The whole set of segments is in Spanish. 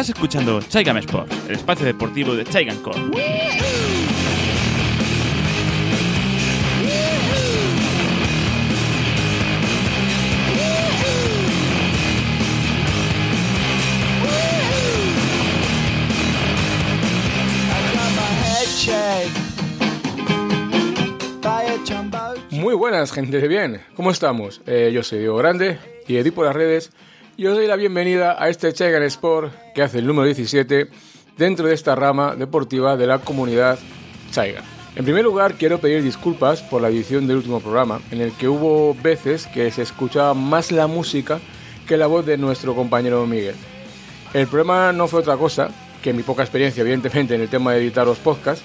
Estás escuchando Chaigam Sport, el espacio deportivo de Chaigan Core. Muy buenas, gente de bien. ¿Cómo estamos? Eh, yo soy Diego Grande y edito por las redes y os doy la bienvenida a este Chegan Sport que hace el número 17 dentro de esta rama deportiva de la comunidad Chaiga. En primer lugar, quiero pedir disculpas por la edición del último programa, en el que hubo veces que se escuchaba más la música que la voz de nuestro compañero Miguel. El problema no fue otra cosa que mi poca experiencia, evidentemente, en el tema de editar los podcasts,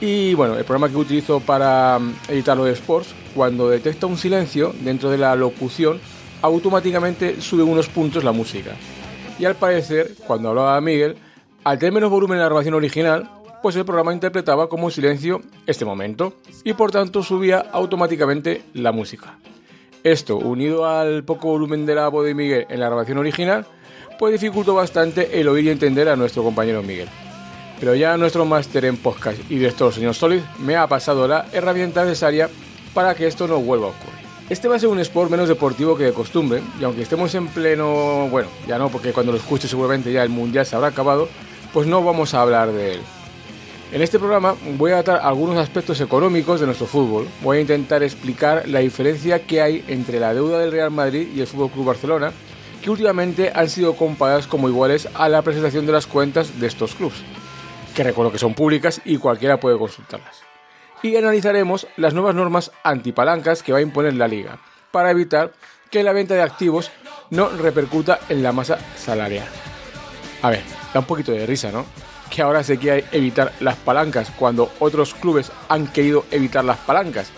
y bueno, el programa que utilizo para mm, editar los sports, cuando detecta un silencio dentro de la locución, automáticamente sube unos puntos la música. Y al parecer, cuando hablaba Miguel, al tener menos volumen en la grabación original, pues el programa interpretaba como silencio este momento y por tanto subía automáticamente la música. Esto, unido al poco volumen de la voz de Miguel en la grabación original, pues dificultó bastante el oír y entender a nuestro compañero Miguel pero ya nuestro máster en podcast y director, señor Solid, me ha pasado la herramienta necesaria para que esto no vuelva a ocurrir. Este va a ser un sport menos deportivo que de costumbre, y aunque estemos en pleno, bueno, ya no, porque cuando lo escuche seguramente ya el mundial se habrá acabado, pues no vamos a hablar de él. En este programa voy a tratar algunos aspectos económicos de nuestro fútbol. Voy a intentar explicar la diferencia que hay entre la deuda del Real Madrid y el Fútbol Club Barcelona, que últimamente han sido comparadas como iguales a la presentación de las cuentas de estos clubes que recuerdo que son públicas y cualquiera puede consultarlas. Y analizaremos las nuevas normas antipalancas que va a imponer la liga, para evitar que la venta de activos no repercuta en la masa salarial. A ver, da un poquito de risa, ¿no? Que ahora se quiera evitar las palancas cuando otros clubes han querido evitar las palancas,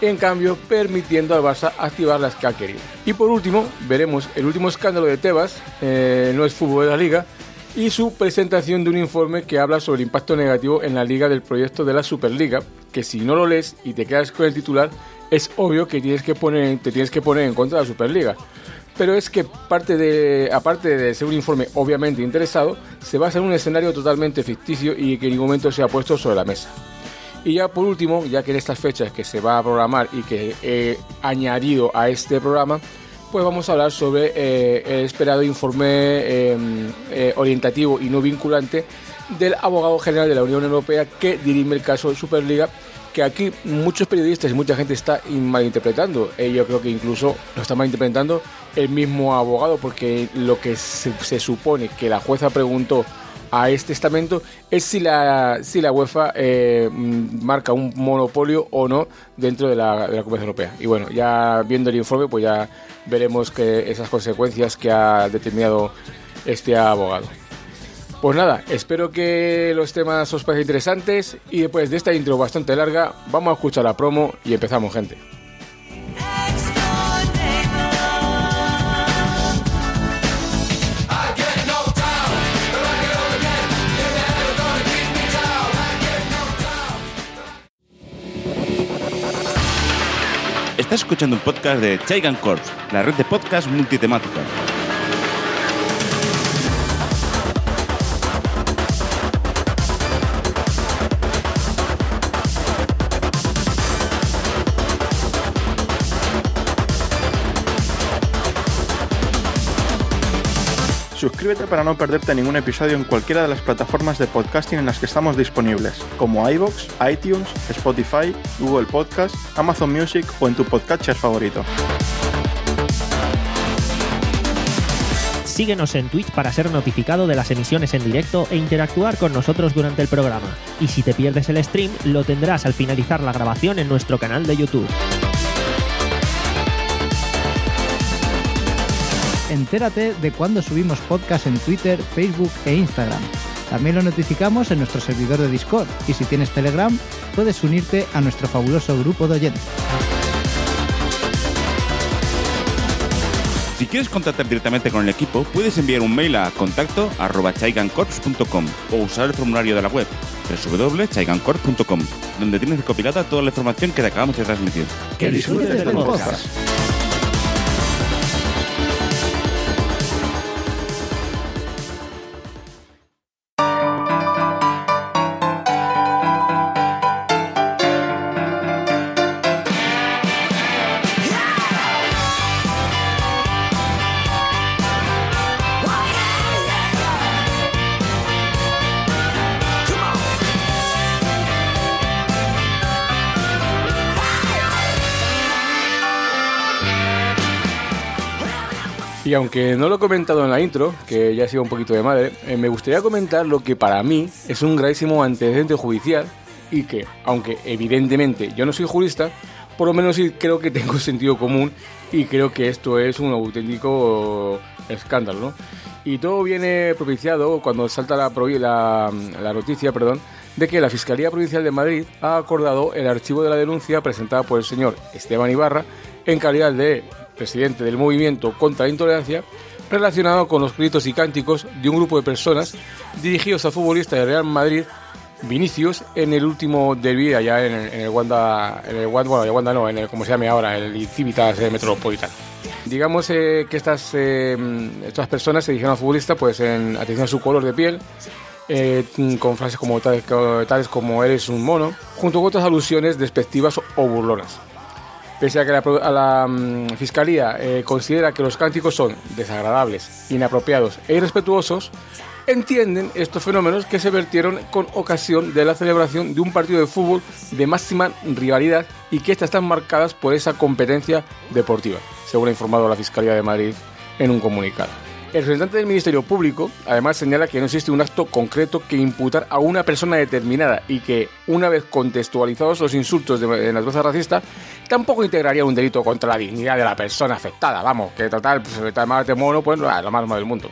en cambio permitiendo al Barça activar las que ha querido. Y por último, veremos el último escándalo de Tebas, eh, no es fútbol de la liga, y su presentación de un informe que habla sobre el impacto negativo en la liga del proyecto de la Superliga, que si no lo lees y te quedas con el titular, es obvio que tienes que poner, te tienes que poner en contra de la Superliga. Pero es que parte de, aparte de ser un informe obviamente interesado, se basa en un escenario totalmente ficticio y que en ningún momento se ha puesto sobre la mesa. Y ya por último, ya que en estas fechas que se va a programar y que he añadido a este programa, pues vamos a hablar sobre eh, el esperado informe em, eh, orientativo y no vinculante del abogado general de la Unión Europea que dirime el caso Superliga, que aquí muchos periodistas y mucha gente está malinterpretando. Eh, yo creo que incluso lo está malinterpretando el mismo abogado, porque lo que se supone que la jueza preguntó a este estamento es si la, si la UEFA eh, marca un monopolio o no dentro de la, de la Comunidad Europea. Y bueno, ya viendo el informe, pues ya veremos que esas consecuencias que ha determinado este abogado. Pues nada, espero que los temas os parezcan interesantes y después de esta intro bastante larga, vamos a escuchar la promo y empezamos, gente. Estás escuchando un podcast de Chaigan Corps, la red de podcast multitemática. Suscríbete para no perderte ningún episodio en cualquiera de las plataformas de podcasting en las que estamos disponibles, como iVoox, iTunes, Spotify, Google Podcast, Amazon Music o en tu podcatcher favorito. Síguenos en Twitch para ser notificado de las emisiones en directo e interactuar con nosotros durante el programa. Y si te pierdes el stream, lo tendrás al finalizar la grabación en nuestro canal de YouTube. Entérate de cuando subimos podcast en Twitter, Facebook e Instagram. También lo notificamos en nuestro servidor de Discord y si tienes Telegram puedes unirte a nuestro fabuloso grupo de oyentes. Si quieres contactar directamente con el equipo, puedes enviar un mail a contacto o usar el formulario de la web www.chaigancorp.com, donde tienes recopilada toda la información que te acabamos de transmitir. ¡Que disfrutes del podcast! Aunque no lo he comentado en la intro, que ya ha sido un poquito de madre, eh, me gustaría comentar lo que para mí es un gravísimo antecedente judicial y que, aunque evidentemente yo no soy jurista, por lo menos creo que tengo sentido común y creo que esto es un auténtico escándalo, ¿no? Y todo viene propiciado cuando salta la, la, la noticia, perdón, de que la Fiscalía Provincial de Madrid ha acordado el archivo de la denuncia presentada por el señor Esteban Ibarra en calidad de presidente del movimiento contra la intolerancia, relacionado con los gritos y cánticos de un grupo de personas dirigidos al futbolista de Real Madrid, Vinicius, en el último derby allá en el, en el Wanda, en el Wanda, bueno, Wanda no, en el, como se llame ahora, el Civitas Metropolitano. Digamos eh, que estas, eh, estas personas se dirigieron al futbolista pues en atención a su color de piel, eh, con frases como tales, tales como eres un mono, junto con otras alusiones despectivas o burlonas. Pese a que la, um, Fiscalía eh, considera que los cánticos son desagradables, inapropiados e irrespetuosos, entienden estos fenómenos que se vertieron con ocasión de la celebración de un partido de fútbol de máxima rivalidad y que estas están marcadas por esa competencia deportiva, según ha informado la Fiscalía de Madrid en un comunicado. El representante del Ministerio Público además señala que no existe un acto concreto que imputar a una persona determinada y que, una vez contextualizados los insultos de, de naturaleza racista, tampoco integraría un delito contra la dignidad de la persona afectada. Vamos, que total, pues, de mono, pues lo más malo del mundo.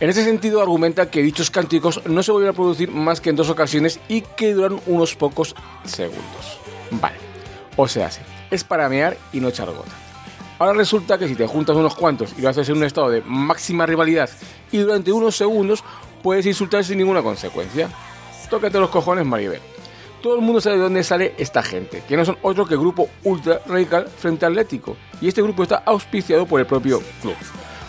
En ese sentido, argumenta que dichos cánticos no se volvieron a producir más que en dos ocasiones y que duran unos pocos segundos. Vale, o sea, sí, es para mear y no echar gota. Ahora resulta que si te juntas unos cuantos y lo haces en un estado de máxima rivalidad y durante unos segundos puedes insultar sin ninguna consecuencia. Tócate los cojones, Maribel. Todo el mundo sabe de dónde sale esta gente, que no son otro que el grupo ultra radical frente atlético. Y este grupo está auspiciado por el propio club.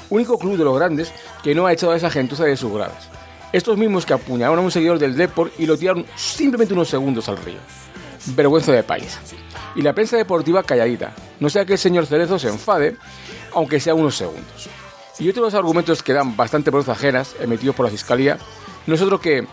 Único club de los grandes que no ha echado a esa gentuza de sus gradas. Estos mismos que apuñalaron a un seguidor del Deport y lo tiraron simplemente unos segundos al río. Vergüenza de país. Y la prensa deportiva calladita, no sea que el señor Cerezo se enfade, aunque sea unos segundos. Y otro de los argumentos que dan bastante por ajenas, emitidos por la Fiscalía, no es otro que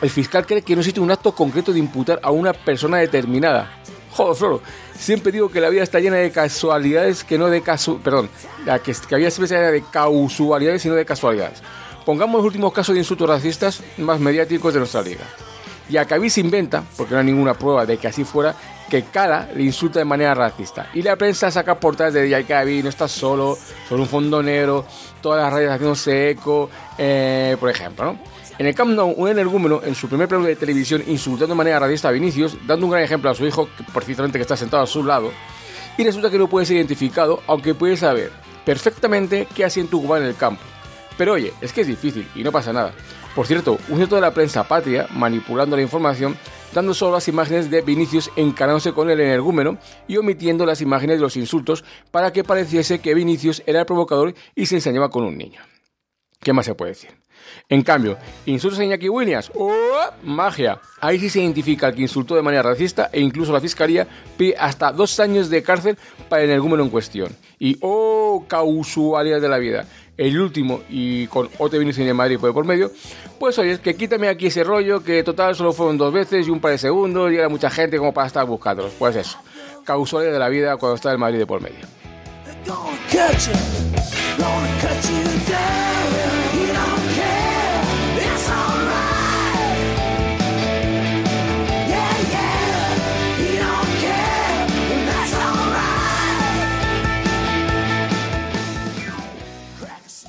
el fiscal cree que no existe un acto concreto de imputar a una persona determinada. Joder, Floro, siempre digo que la vida está llena de casualidades que no de casu... Perdón, la que, que había siempre llena de causualidades y no de casualidades. Pongamos los últimos casos de insultos racistas más mediáticos de nuestra liga. Y Acabí se inventa, porque no hay ninguna prueba de que así fuera, que Cara le insulta de manera racista. Y la prensa saca portadas de Acabí, no estás solo, son un fondo negro, todas las radios haciéndose eco, eh, por ejemplo, ¿no? En el Camp Nou, un energúmeno en su primer programa de televisión insultando de manera racista a Vinicius, dando un gran ejemplo a su hijo, que precisamente que está sentado a su lado, y resulta que no puede ser identificado, aunque puede saber perfectamente qué en Tucumán en el campo. Pero oye, es que es difícil y no pasa nada. Por cierto, un cierto de la prensa patria, manipulando la información, dando solo las imágenes de Vinicius encarándose con el energúmeno y omitiendo las imágenes de los insultos para que pareciese que Vinicius era el provocador y se ensañaba con un niño. ¿Qué más se puede decir? En cambio, insultos a Iñaki Williams, ¡oh! ¡Magia! Ahí sí se identifica al que insultó de manera racista e incluso la fiscalía pide hasta dos años de cárcel para el energúmeno en cuestión. Y ¡oh! Causualidad de la vida. El último, y con otro Vinicius de Madrid por, medio, pues oye, que quítame aquí ese rollo que total solo fueron dos veces y un par de segundos y era mucha gente como para estar buscándolos. Pues eso, causualidad de la vida cuando está el Madrid de por medio.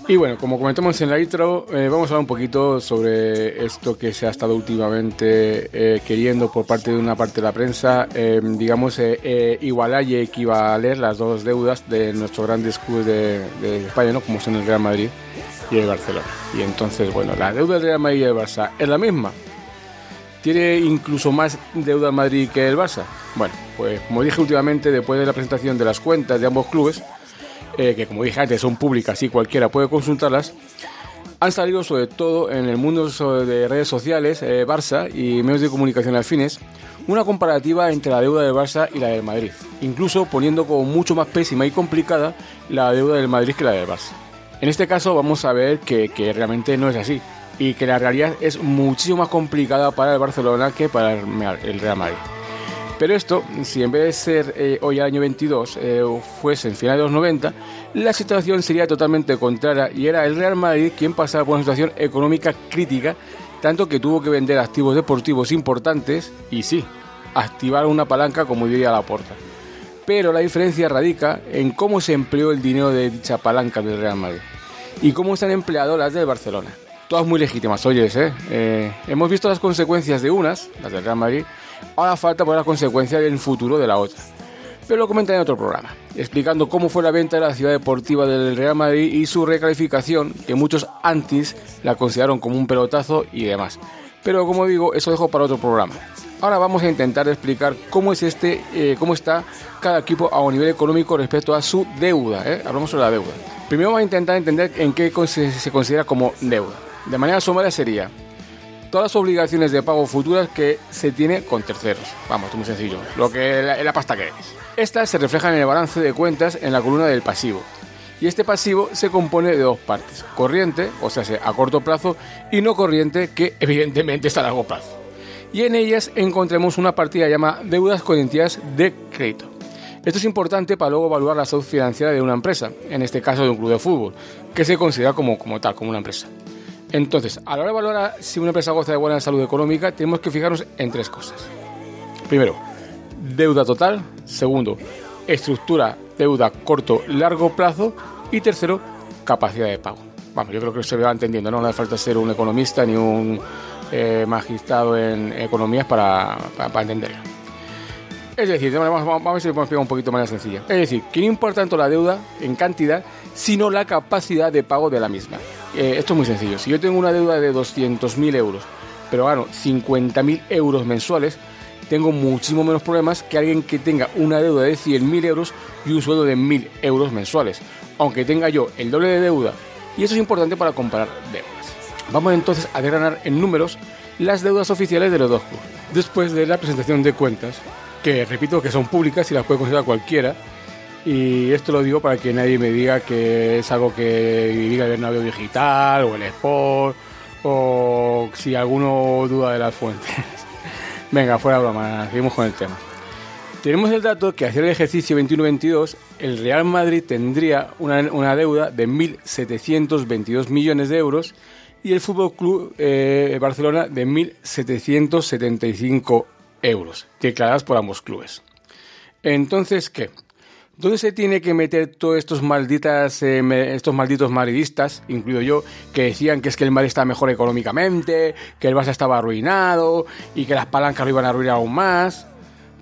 Y bueno, como comentamos en la intro, eh, vamos a hablar un poquito sobre esto que se ha estado últimamente eh, queriendo por parte de una parte de la prensa, eh, digamos, igualar y equivaler las dos deudas de nuestros grandes clubes de, de, España, ¿no? como son el Real Madrid y el Barcelona. Y entonces, bueno, la deuda del Real Madrid y el Barça es la misma. ¿Tiene incluso más deuda el Madrid que el Barça? Bueno, pues como dije últimamente, después de la presentación de las cuentas de ambos clubes, eh, que como dije antes son públicas y cualquiera puede consultarlas, han salido sobre todo en el mundo de redes sociales, eh, Barça y medios de comunicación afines, una comparativa entre la deuda del Barça y la del Madrid, incluso poniendo como mucho más pésima y complicada la deuda del Madrid que la del Barça. En este caso vamos a ver que, que realmente no es así y que la realidad es muchísimo más complicada para el Barcelona que para el Real Madrid. Pero esto, si en vez de ser eh, hoy año 22 eh, fuese en finales de los 90, la situación sería totalmente contraria y era el Real Madrid quien pasaba por una situación económica crítica, tanto que tuvo que vender activos deportivos importantes y sí, activar una palanca como diría la puerta. Pero la diferencia radica en cómo se empleó el dinero de dicha palanca del Real Madrid y cómo se han empleado las del Barcelona. Todas muy legítimas, oyes, ¿eh? ¿eh? Hemos visto las consecuencias de unas, las del Real Madrid, ahora falta por las consecuencias del futuro de la otra. Pero lo comentaré en otro programa, explicando cómo fue la venta de la ciudad deportiva del Real Madrid y su recalificación, que muchos antis la consideraron como un pelotazo y demás. Pero como digo, eso dejo para otro programa. Ahora vamos a intentar explicar cómo es este, eh, cómo está cada equipo a un nivel económico respecto a su deuda. ¿eh? Hablamos sobre la deuda. Primero vamos a intentar entender en qué se considera como deuda. De manera sumaria sería todas las obligaciones de pago futuras que se tiene con terceros. Vamos, es muy sencillo. Lo que la, la pasta que es. Estas se reflejan en el balance de cuentas en la columna del pasivo. Y este pasivo se compone de dos partes, corriente, o sea, a corto plazo, y no corriente, que evidentemente está a largo plazo y en ellas encontremos una partida llamada deudas con entidades de crédito. Esto es importante para luego evaluar la salud financiera de una empresa, en este caso de un club de fútbol, que se considera como, como tal, como una empresa. Entonces, a la hora de valorar si una empresa goza de buena salud económica, tenemos que fijarnos en tres cosas. Primero, deuda total. Segundo, estructura, deuda corto, largo plazo. Y tercero, capacidad de pago. Vamos, yo creo que se va entendiendo, ¿no? No hace falta ser un economista ni un eh, magistrado en economías para, para, entenderlo. Es decir, vamos, a ver si lo podemos explicar un poquito más sencilla. Es decir, que no importa tanto la deuda en cantidad, sino la capacidad de pago de la misma. Eh, esto es muy sencillo. Si yo tengo una deuda de 200.000 euros, pero gano 50.000 euros mensuales, tengo muchísimo menos problemas que alguien que tenga una deuda de 100.000 euros y un sueldo de 1.000 euros mensuales. Aunque tenga yo el doble de deuda. Y eso es importante para comparar deudas. Vamos entonces a desgranar en números las deudas oficiales de los dos. Después de la presentación de cuentas, que repito que son públicas y las puede considerar cualquiera, y esto lo digo para que nadie me diga que es algo que diga el Bernabéu Digital o el Sport, o si alguno duda de las fuentes. Venga, fuera broma, seguimos con el tema. Tenemos el dato que hacia el ejercicio 21-22 el Real Madrid tendría una, una deuda de 1.722 millones de euros y el Fútbol Club eh, Barcelona de 1.775 euros, declaradas por ambos clubes. Entonces, ¿qué? ¿Dónde se tiene que meter todos estos malditas, eh, estos malditos madridistas, incluido yo, que decían que es que el Madrid está mejor económicamente, que el Barça estaba arruinado y que las palancas lo iban a arruinar aún más?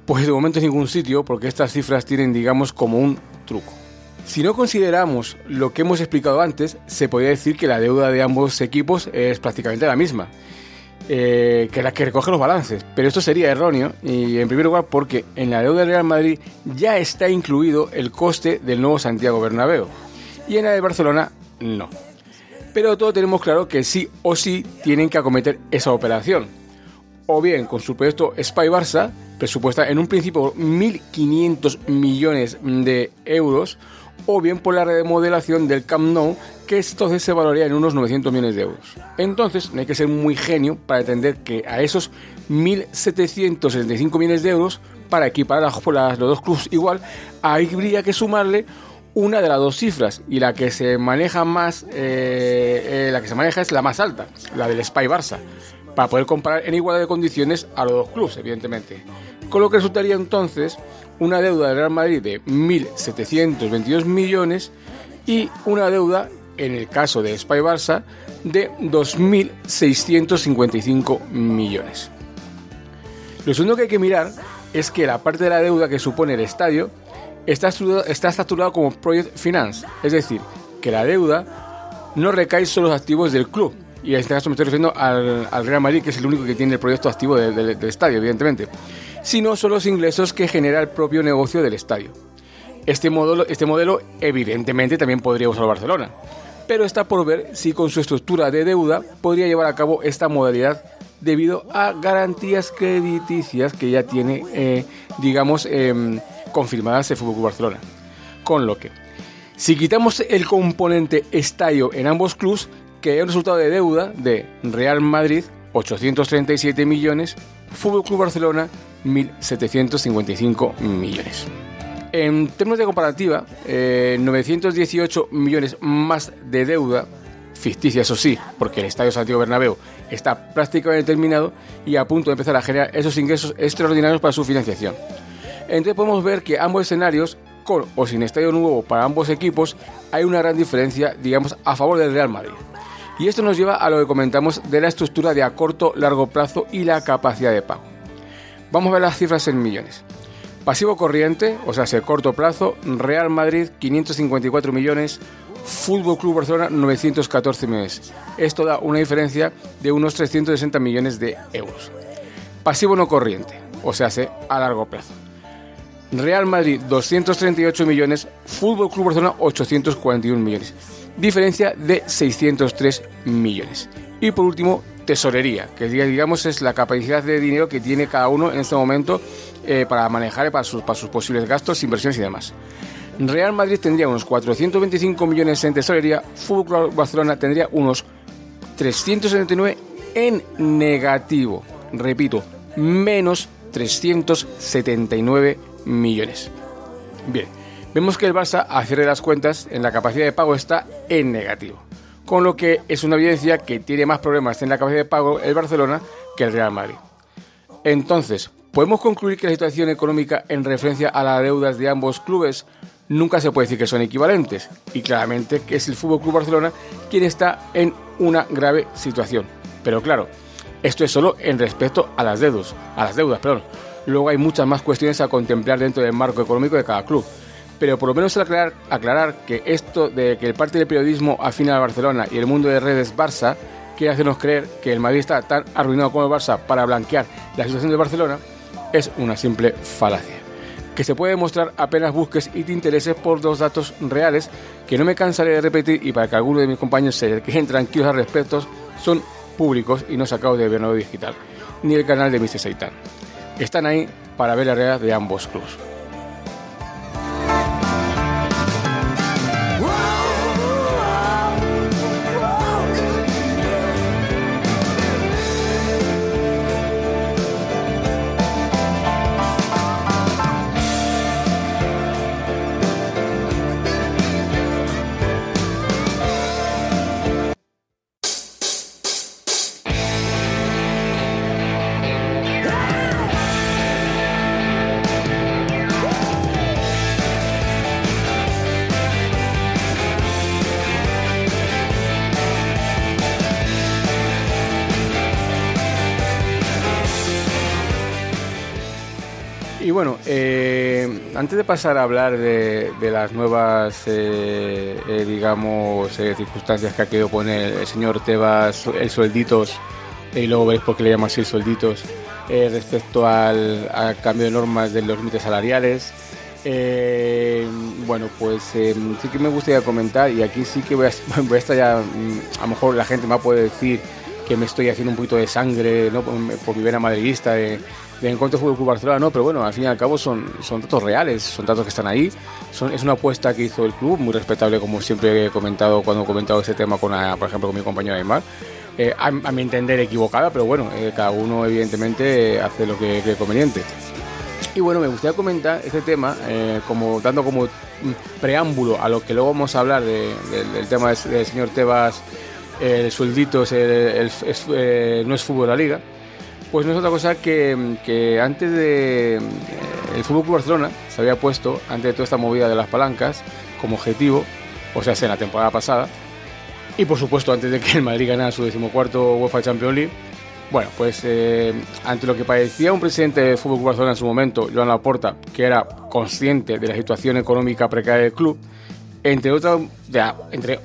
Pues de momento en ningún sitio, porque estas cifras tienen, digamos, como un truco. Si no consideramos lo que hemos explicado antes, se podría decir que la deuda de ambos equipos es prácticamente la misma, eh, que la que recoge los balances. Pero esto sería erróneo, y en primer lugar porque en la deuda del Real Madrid ya está incluido el coste del nuevo Santiago Bernabéu, y en la de Barcelona no. Pero todos tenemos claro que sí o sí tienen que acometer esa operación. O bien con su proyecto Spy Barça, presupuesta en un principio 1.500 millones de euros, o bien por la remodelación del Camp Nou, que entonces se valoraría en unos 900 millones de euros. Entonces, no hay que ser muy genio para entender que a esos 1.775 millones de euros, para equiparar a los dos clubes igual, habría que sumarle una de las dos cifras y la que se maneja más, eh, eh, la que se maneja es la más alta, la del Spy Barça, para poder comparar en igualdad de condiciones a los dos clubes, evidentemente. Con lo que resultaría entonces una deuda del Real Madrid de 1.722 millones y una deuda, en el caso de Spy Barça, de 2.655 millones. Lo segundo que hay que mirar es que la parte de la deuda que supone el estadio está estructurado, como Project Finance, es decir, que la deuda no recae sobre los activos del club. Y en este caso me estoy refiriendo al, Real Madrid, que es el único que tiene el proyecto activo del estadio, evidentemente sino son los ingresos que genera el propio negocio del estadio. Este modelo, este modelo evidentemente también podría usar Barcelona, pero está por ver si con su estructura de deuda podría llevar a cabo esta modalidad debido a garantías crediticias que ya tiene, eh, digamos, eh, confirmadas el Fútbol Barcelona. Con lo que, si quitamos el componente estadio en ambos clubes, que hay un resultado de deuda de Real Madrid, 837 millones, Fútbol Club Barcelona, 1.755 millones. En términos de comparativa, 918 eh, millones más de deuda, ficticia eso sí, porque el Estadio Santiago Bernabéu está prácticamente terminado y a punto de empezar a generar esos ingresos extraordinarios para su financiación. Entonces podemos ver que ambos escenarios, con o sin estadio nuevo para ambos equipos, hay una gran diferencia, digamos, a favor del Real Madrid. Y esto nos lleva a lo que comentamos de la estructura de a corto, largo plazo y la capacidad de pago. Vamos a ver las cifras en millones. Pasivo corriente, o sea, a corto plazo, Real Madrid 554 millones, Fútbol Club Barcelona 914 millones. Esto da una diferencia de unos 360 millones de euros. Pasivo no corriente, o sea, a largo plazo. Real Madrid 238 millones, Fútbol Club Barcelona 841 millones. Diferencia de 603 millones. Y por último, tesorería, que digamos es la capacidad de dinero que tiene cada uno en este momento eh, para manejar para sus, para sus posibles gastos, inversiones y demás. Real Madrid tendría unos 425 millones en tesorería, Fútbol Barcelona tendría unos 379 en negativo. Repito, menos 379 millones. Bien, vemos que el Barça, a cierre las cuentas, en la capacidad de pago está en negativo con lo que es una evidencia que tiene más problemas en la capacidad de pago el Barcelona que el Real Madrid. Entonces, ¿podemos concluir que la situación económica en referencia a las deudas de ambos clubes nunca se puede decir que son equivalentes? Y claramente que es el Fútbol Club Barcelona quien está en una grave situación. Pero claro, esto es solo en respecto a las deudas, a las deudas. Luego hay muchas más cuestiones a contemplar dentro del marco económico de cada club pero por lo menos aclarar, aclarar que esto de que el parte del periodismo afina a Barcelona y el mundo de redes Barça quiere hacernos creer que el Madrid está tan arruinado como el Barça para blanquear la situación de Barcelona es una simple falacia. Que se puede demostrar apenas busques y te intereses por dos datos reales que no me cansaré de repetir y para que algunos de mis compañeros se queden tranquilos al respecto, son públicos y no sacados de Bernardo Digital, ni el canal de Mr. Seitan. Están ahí para ver la realidad de ambos clubes. Bueno, eh, antes de pasar a hablar de, las nuevas, eh, eh, digamos, circunstancias que ha querido poner el señor Tebas, el suelditos, y luego veréis por qué le llamo así el suelditos, respecto al, cambio de normas de los límites salariales, bueno, pues sí que me gustaría comentar, y aquí sí que voy a, voy a estar ya, mm, a lo mejor la gente me va a poder decir que me estoy haciendo un poquito de sangre ¿no? por, por mi vena madridista, de de encuentro Fútbol Club Barcelona, no, pero bueno, al fin y al cabo son, son datos reales, son datos que están ahí. Es una apuesta que hizo el club, muy respetable, como siempre he comentado cuando he comentado ese tema, con, por ejemplo, con mi compañero Aymar. Eh, a, mi entender equivocada, pero bueno, eh, cada uno evidentemente hace lo que cree conveniente. Y bueno, me gustaría comentar este tema, eh, como dando como preámbulo a lo que luego vamos a hablar del tema del, señor Tebas, el sueldito no es fútbol de la liga pues no es otra cosa que, antes de. Eh, el Fútbol Club Barcelona se había puesto, antes de toda esta movida de las palancas, como objetivo, o sea, en la temporada pasada, y por supuesto antes de que el Madrid ganara su decimocuarto UEFA Champions League, bueno, pues eh, ante lo que parecía un presidente del Fútbol Club Barcelona en su momento, Joan Laporta, que era consciente de la situación económica precaria del club, entre otras, entre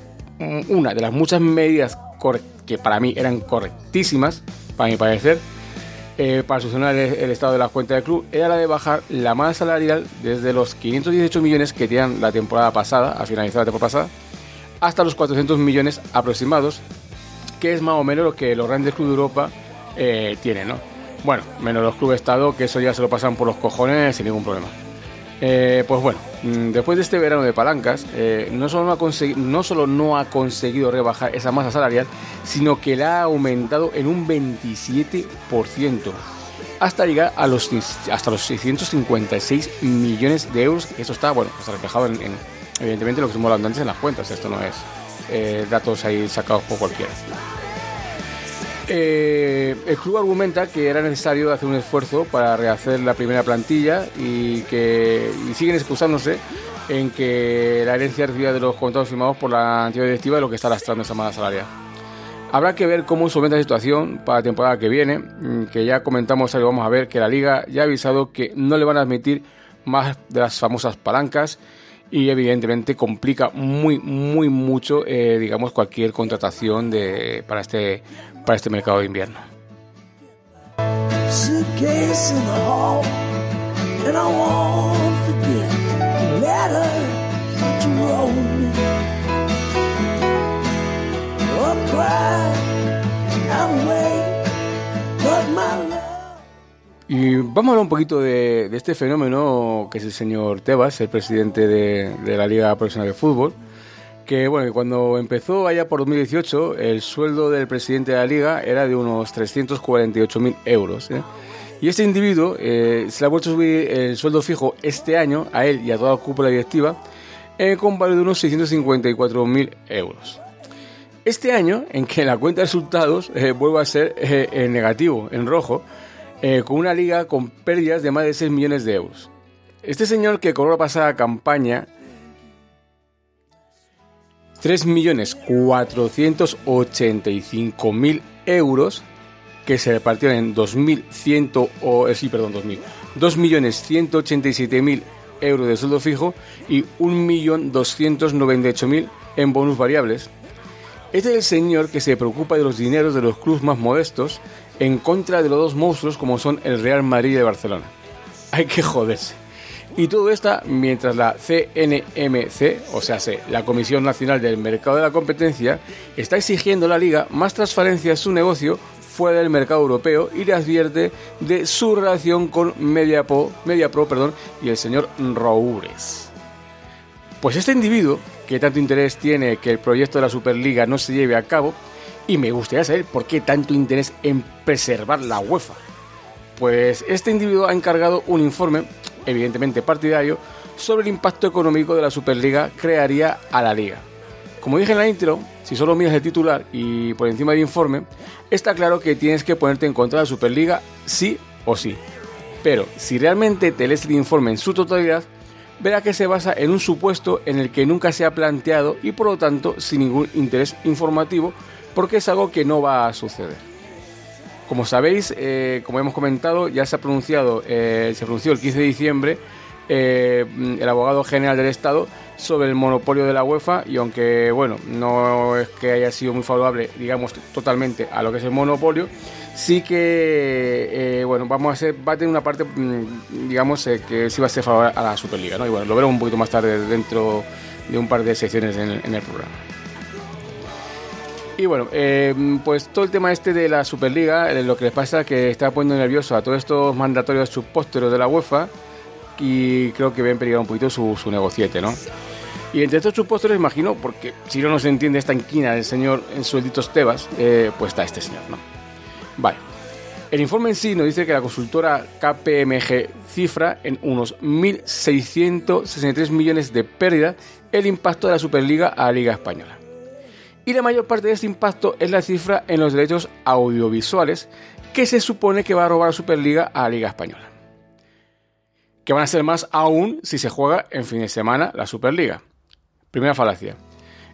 una de las muchas medidas que para mí eran correctísimas, para mi parecer, eh, para solucionar el, estado de la cuenta del club era la de bajar la masa salarial desde los 518 millones que tenían la temporada pasada, a finalizar la temporada pasada, hasta los 400 millones aproximados, que es más o menos lo que los grandes clubes de Europa eh, tienen, ¿no? Bueno, menos los clubes Estado, que eso ya se lo pasan por los cojones sin ningún problema. Eh, pues bueno, después de este verano de palancas, eh, no, solo no, ha no solo no ha conseguido rebajar esa masa salarial, sino que la ha aumentado en un 27%. hasta llegar a los, hasta los 656 millones de euros. Eso está, bueno, está reflejado en, evidentemente lo que hablado antes en las cuentas. Esto no es eh, datos ahí sacados por cualquiera. Eh, el club argumenta que era necesario hacer un esfuerzo para rehacer la primera plantilla y que siguen excusándose en que la herencia recibida de los contratos firmados por la antigua directiva es lo que está lastrando esa mala salarial. Habrá que ver cómo solventa la situación para la temporada que viene, mm, que ya comentamos vamos a ver que la liga ya ha avisado que no le van a admitir más de las famosas palancas y evidentemente complica muy, muy mucho, eh, digamos, cualquier contratación de, para, este, para este mercado de invierno. Y vamos a hablar un poquito de, este fenómeno que es el señor Tebas, el presidente de, la Liga Profesional de Fútbol, que bueno, cuando empezó allá por 2018, el sueldo del presidente de la liga era de unos 348.000 euros. ¿eh? Y este individuo eh, se le ha vuelto a subir el sueldo fijo este año a él y a toda la cúpula directiva eh, con valor de unos 654.000 euros. Este año, en que la cuenta de resultados eh, vuelve a ser eh, en negativo, en rojo, eh, con una liga con pérdidas de más de 6 millones de euros. Este señor que cobró la pasada campaña 3.485.000 euros que se repartieron en 2.100 o, sí, perdón, 2.000, 2.187.000 euros de sueldo fijo y 1.298.000 en bonus variables este es el señor que se preocupa de los dineros de los clubes más modestos en contra de los dos monstruos como son el Real Madrid y Barcelona. Hay que joderse. Y todo esto mientras la CNMC, o sea, la Comisión Nacional del Mercado de la Competencia, está exigiendo a la liga más transparencia en su negocio fuera del mercado europeo y le advierte de su relación con Mediapro, Mediapro perdón, y el señor Roures. Pues este individuo qué tanto interés tiene que el proyecto de la Superliga no se lleve a cabo y me gustaría saber por qué tanto interés en preservar la UEFA. Pues este individuo ha encargado un informe, evidentemente partidario, sobre el impacto económico de la Superliga crearía a la liga. Como dije en la intro, si solo miras el titular y por encima del informe, está claro que tienes que ponerte en contra de la Superliga sí o sí. Pero si realmente te lees el informe en su totalidad, verá que se basa en un supuesto en el que nunca se ha planteado y por lo tanto sin ningún interés informativo porque es algo que no va a suceder. Como sabéis, eh, como hemos comentado, ya se ha pronunciado, eh, se pronunció el 15 de diciembre eh, el abogado general del Estado sobre el monopolio de la UEFA y aunque bueno no es que haya sido muy favorable digamos totalmente a lo que es el monopolio sí que bueno vamos a hacer va a tener una parte mm, digamos que sí va a ser favorable a la Superliga ¿no? y bueno lo veremos un poquito más tarde dentro de un par de secciones en, el programa y bueno, pues todo el tema este de la Superliga, lo que les pasa es que está poniendo nervioso a todos estos mandatorios subpósteros de la UEFA, y creo que ven peligrar un poquito su, su negociete, ¿no? Y entre estos supuestos, imagino, porque si no nos entiende esta inquina del señor en suelditos Tebas, eh, pues está este señor, ¿no? Vale. El informe en sí nos dice que la consultora KPMG cifra en unos 1.663 millones de pérdida el impacto de la Superliga a la Liga Española. Y la mayor parte de este impacto es la cifra en los derechos audiovisuales que se supone que va a robar Superliga a la Liga Española que van a ser más aún si se juega en fin de semana la Superliga. Primera falacia.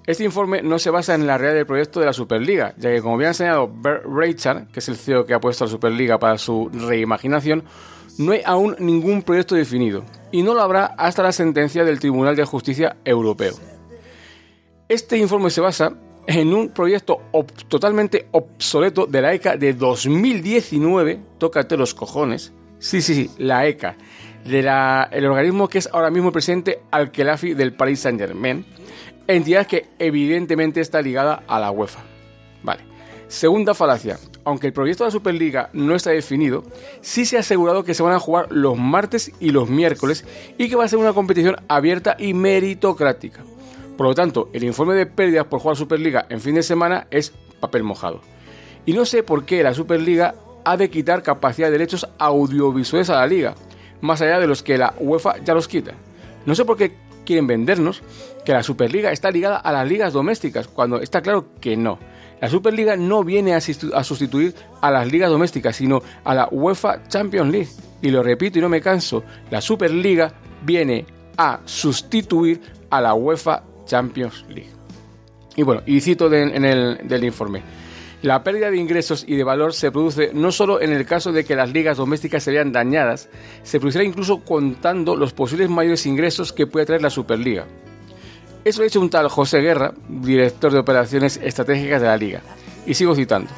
Este informe no se basa en la realidad del proyecto de la Superliga, ya que como bien ha enseñado Bert Reichard, que es el CEO que ha puesto la Superliga para su reimaginación, no hay aún ningún proyecto definido, y no lo habrá hasta la sentencia del Tribunal de Justicia Europeo. Este informe se basa en un proyecto totalmente obsoleto de la ECA de 2019, tócate los cojones, sí, sí, sí, la ECA, del organismo que es ahora mismo el presidente Al-Khelafi del Paris Saint-Germain, entidad que evidentemente está ligada a la UEFA. Vale. Segunda falacia. Aunque el proyecto de la Superliga no está definido, sí se ha asegurado que se van a jugar los martes y los miércoles y que va a ser una competición abierta y meritocrática. Por lo tanto, el informe de pérdidas por jugar Superliga en fin de semana es papel mojado. Y no sé por qué la Superliga ha de quitar capacidad de derechos audiovisuales a la liga, más allá de los que la UEFA ya los quita. No sé por qué quieren vendernos que la Superliga está ligada a las ligas domésticas, cuando está claro que no. La Superliga no viene a sustituir a las ligas domésticas, sino a la UEFA Champions League. Y lo repito y no me canso, la Superliga viene a sustituir a la UEFA Champions League. Y bueno, y cito en el, informe. La pérdida de ingresos y de valor se produce no solo en el caso de que las ligas domésticas se vean dañadas, se producirá incluso contando los posibles mayores ingresos que puede traer la Superliga. Eso lo ha dicho un tal José Guerra, director de operaciones estratégicas de la liga. Y sigo citando.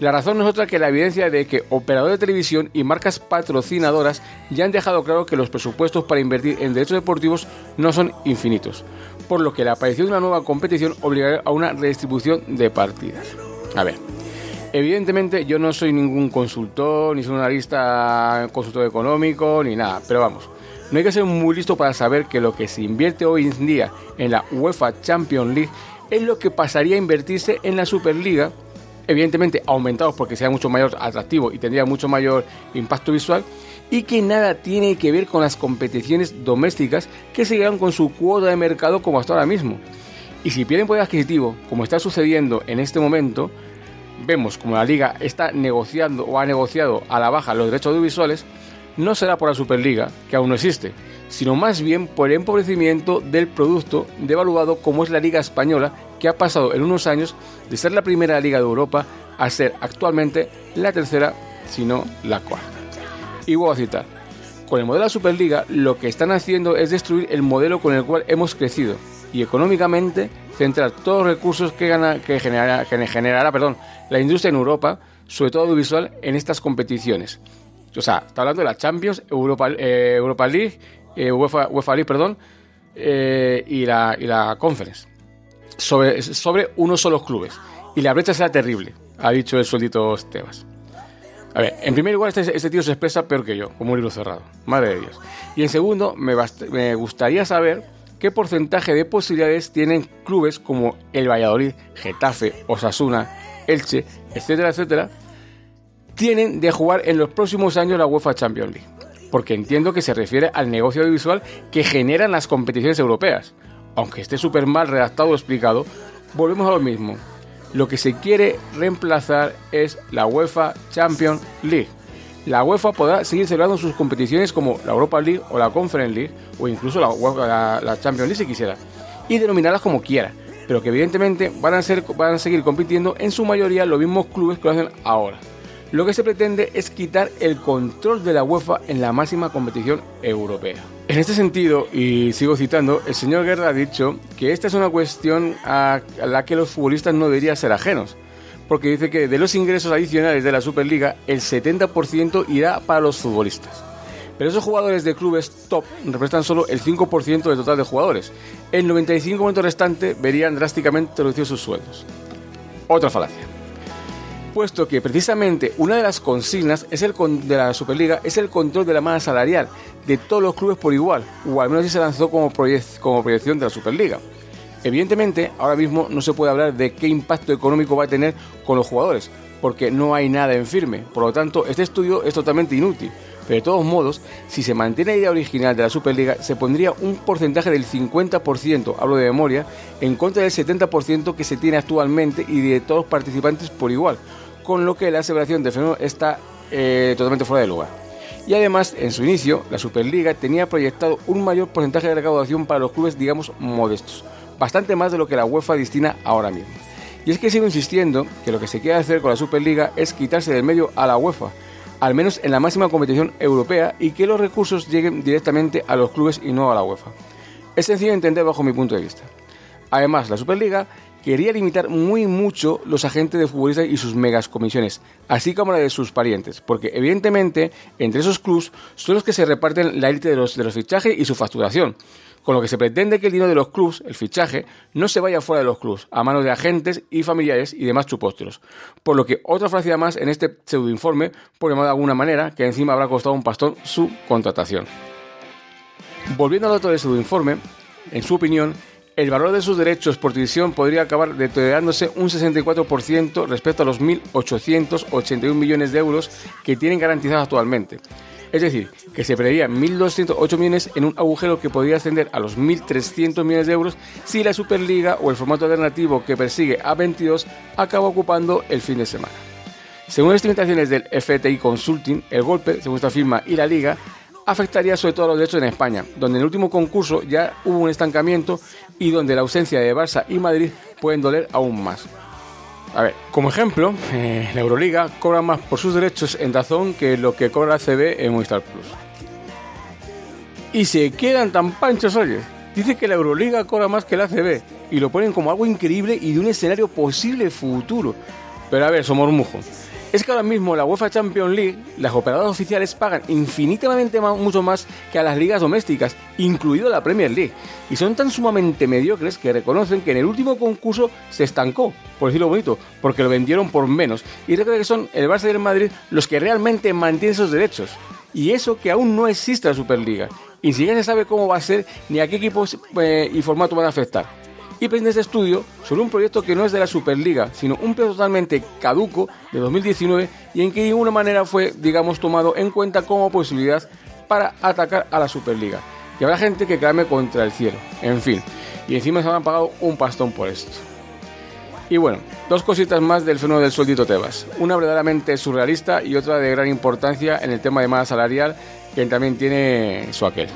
La razón no es otra que la evidencia de que operadores de televisión y marcas patrocinadoras ya han dejado claro que los presupuestos para invertir en derechos deportivos no son infinitos, por lo que la aparición de una nueva competición obligará a una redistribución de partidas. A ver, evidentemente yo no soy ningún consultor, ni soy un analista, consultor económico, ni nada, pero vamos, no hay que ser muy listo para saber que lo que se invierte hoy en día en la UEFA Champions League es lo que pasaría a invertirse en la Superliga, evidentemente aumentados porque sea mucho mayor atractivo y tendría mucho mayor impacto visual, y que nada tiene que ver con las competiciones domésticas que seguirán con su cuota de mercado como hasta ahora mismo. Y si pierden poder adquisitivo, como está sucediendo en este momento, vemos como la liga está negociando o ha negociado a la baja los derechos audiovisuales, no será por la Superliga, que aún no existe, sino más bien por el empobrecimiento del producto devaluado como es la Liga Española, que ha pasado en unos años de ser la primera liga de Europa a ser actualmente la tercera, si no la cuarta. Y voy a citar, con el modelo de la Superliga lo que están haciendo es destruir el modelo con el cual hemos crecido, y económicamente centrar todos los recursos que, gana, que, generará, perdón, la industria en Europa, sobre todo audiovisual, en estas competiciones. O sea, está hablando de la Champions, Europa, eh, Europa League, eh, UEFA, League, perdón, eh, y, la, y la Conference. Sobre, sobre unos solos clubes. Y la brecha será terrible, ha dicho el sueldito Tebas. A ver, en primer lugar, este, este, tío se expresa peor que yo, como un libro cerrado. Madre de Dios. Y en segundo, me, me gustaría saber qué porcentaje de posibilidades tienen clubes como el Valladolid, Getafe, Osasuna, Elche, etcétera, etcétera, tienen de jugar en los próximos años la UEFA Champions League. Porque entiendo que se refiere al negocio audiovisual que generan las competiciones europeas. Aunque esté súper mal redactado o explicado, volvemos a lo mismo. Lo que se quiere reemplazar es la UEFA Champions League la UEFA podrá seguir celebrando sus competiciones como la Europa League o la Conference League o incluso la, la, Champions League si quisiera y denominarlas como quiera, pero que evidentemente van a, ser, van a seguir compitiendo en su mayoría los mismos clubes que lo hacen ahora. Lo que se pretende es quitar el control de la UEFA en la máxima competición europea. En este sentido, y sigo citando, el señor Guerra ha dicho que esta es una cuestión a la que los futbolistas no deberían ser ajenos, porque dice que de los ingresos adicionales de la Superliga, el 70% irá para los futbolistas. Pero esos jugadores de clubes top representan solo el 5% del total de jugadores. El 95% restante verían drásticamente reducidos sus sueldos. Otra falacia. Puesto que precisamente una de las consignas es el de la Superliga es el control de la masa salarial de todos los clubes por igual, o al menos así se lanzó como, como proyección de la Superliga. Evidentemente, ahora mismo no se puede hablar de qué impacto económico va a tener con los jugadores, porque no hay nada en firme. Por lo tanto, este estudio es totalmente inútil. Pero de todos modos, si se mantiene la idea original de la Superliga, se pondría un porcentaje del 50%, hablo de memoria, en contra del 70% que se tiene actualmente y de todos los participantes por igual, con lo que la aseveración de fenómeno está eh, totalmente fuera de lugar. Y además, en su inicio, la Superliga tenía proyectado un mayor porcentaje de recaudación para los clubes, digamos, modestos bastante más de lo que la UEFA destina ahora mismo. Y es que sigo insistiendo que lo que se quiere hacer con la Superliga es quitarse del medio a la UEFA, al menos en la máxima competición europea, y que los recursos lleguen directamente a los clubes y no a la UEFA. Es sencillo de entender bajo mi punto de vista. Además, la Superliga quería limitar muy mucho los agentes de futbolistas y sus megas comisiones, así como la de sus parientes, porque evidentemente entre esos clubes son los que se reparten la élite de los, de los fichajes y su facturación con lo que se pretende que el dinero de los clubs, el fichaje, no se vaya fuera de los clubs, a manos de agentes y familiares y demás chupósteros. Por lo que otra falacia más en este pseudoinforme, por llamar de alguna manera, que encima habrá costado un pastón su contratación. Volviendo al dato del pseudoinforme, en su opinión, el valor de sus derechos por televisión podría acabar deteriorándose un 64% respecto a los 1.881 millones de euros que tienen garantizados actualmente. Es decir, que se preveía 1.208 millones en un agujero que podría ascender a los 1.300 millones de euros si la Superliga o el formato alternativo que persigue A22 acaba ocupando el fin de semana. Según estimaciones del FTI Consulting, el golpe, según esta firma y la Liga, afectaría sobre todo a los derechos en España, donde en el último concurso ya hubo un estancamiento y donde la ausencia de Barça y Madrid pueden doler aún más. A ver, como ejemplo, eh, la Euroliga cobra más por sus derechos en Dazón que lo que cobra la CB en Movistar Plus. Y se quedan tan panchos, oye. Dice que la Euroliga cobra más que la CB y lo ponen como algo increíble y de un escenario posible futuro. Pero a ver, somos mujo es que ahora mismo la UEFA Champions League, las operadoras oficiales pagan infinitamente mucho más que a las ligas domésticas, incluido la Premier League, y son tan sumamente mediocres que reconocen que en el último concurso se estancó, por decirlo bonito, porque lo vendieron por menos, y recuerda que son el Barça y el Madrid los que realmente mantienen esos derechos. Y eso que aún no existe la Superliga, y ni siquiera se sabe cómo va a ser ni a qué equipos eh, y formato van a afectar y presenta este estudio sobre un proyecto que no es de la Superliga, sino un proyecto totalmente caduco de 2019 y en que de ninguna manera fue, digamos, tomado en cuenta como posibilidad para atacar a la Superliga. Y habrá gente que clame contra el cielo, en fin, y encima se han pagado un pastón por esto. Y bueno, dos cositas más del fenómeno del sueldito Tebas. Una verdaderamente surrealista y otra de gran importancia en el tema de masa salarial, que también tiene su aquel.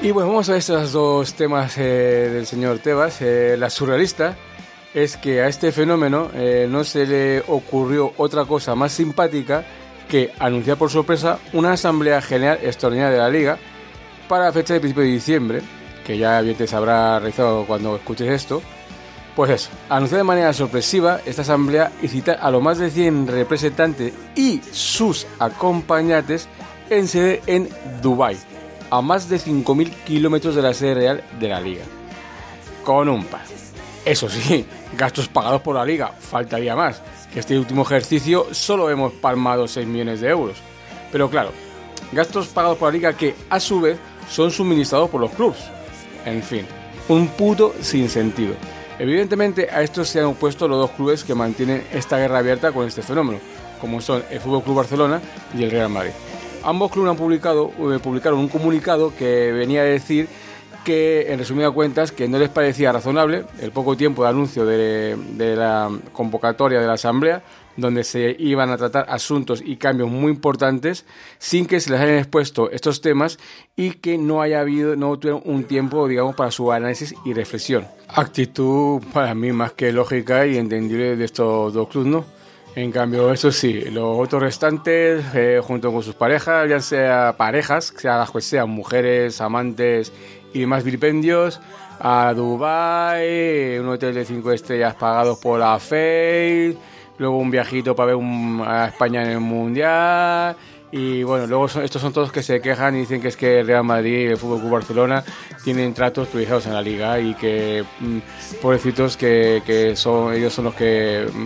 Y bueno, vamos a estos dos temas eh, del señor Tebas. Eh, la surrealista es que a este fenómeno eh, no se le ocurrió otra cosa más simpática que anunciar por sorpresa una asamblea general extraordinaria de la liga para la fecha de principio de diciembre, que ya bien te habrá realizado cuando escuches esto. Pues eso, anunciar de manera sorpresiva esta asamblea y citar a lo más de 100 representantes y sus acompañantes en sede en Dubái a más de 5.000 kilómetros de la sede real de la liga. Con un par. Eso sí, gastos pagados por la liga, faltaría más, que este último ejercicio solo hemos palmado 6 millones de euros. Pero claro, gastos pagados por la liga que a su vez son suministrados por los clubes. En fin, un puto sin sentido. Evidentemente a esto se han opuesto los dos clubes que mantienen esta guerra abierta con este fenómeno, como son el Fútbol Club Barcelona y el Real Madrid. Ambos clubes han publicado, eh, publicaron un comunicado que venía a decir que, en resumidas cuentas, que no les parecía razonable el poco tiempo de anuncio de, la convocatoria de la Asamblea, donde se iban a tratar asuntos y cambios muy importantes sin que se les hayan expuesto estos temas y que no haya habido, no tuvieron un tiempo, digamos, para su análisis y reflexión. Actitud para mí más que lógica y entendible de estos dos clubes, ¿no? En cambio, eso sí, los otros restantes, eh, junto con sus parejas, ya sea parejas, sea las que sean mujeres, amantes y demás vilipendios, a Dubai, un hotel de 5 estrellas pagados por la FEI, luego un viajito para ver a España en el Mundial, y bueno, luego estos son todos que se quejan y dicen que es que Real Madrid y el Fútbol Club Barcelona tienen tratos privilegiados en la liga y que mm, pobrecitos que, que, son ellos son los que mm,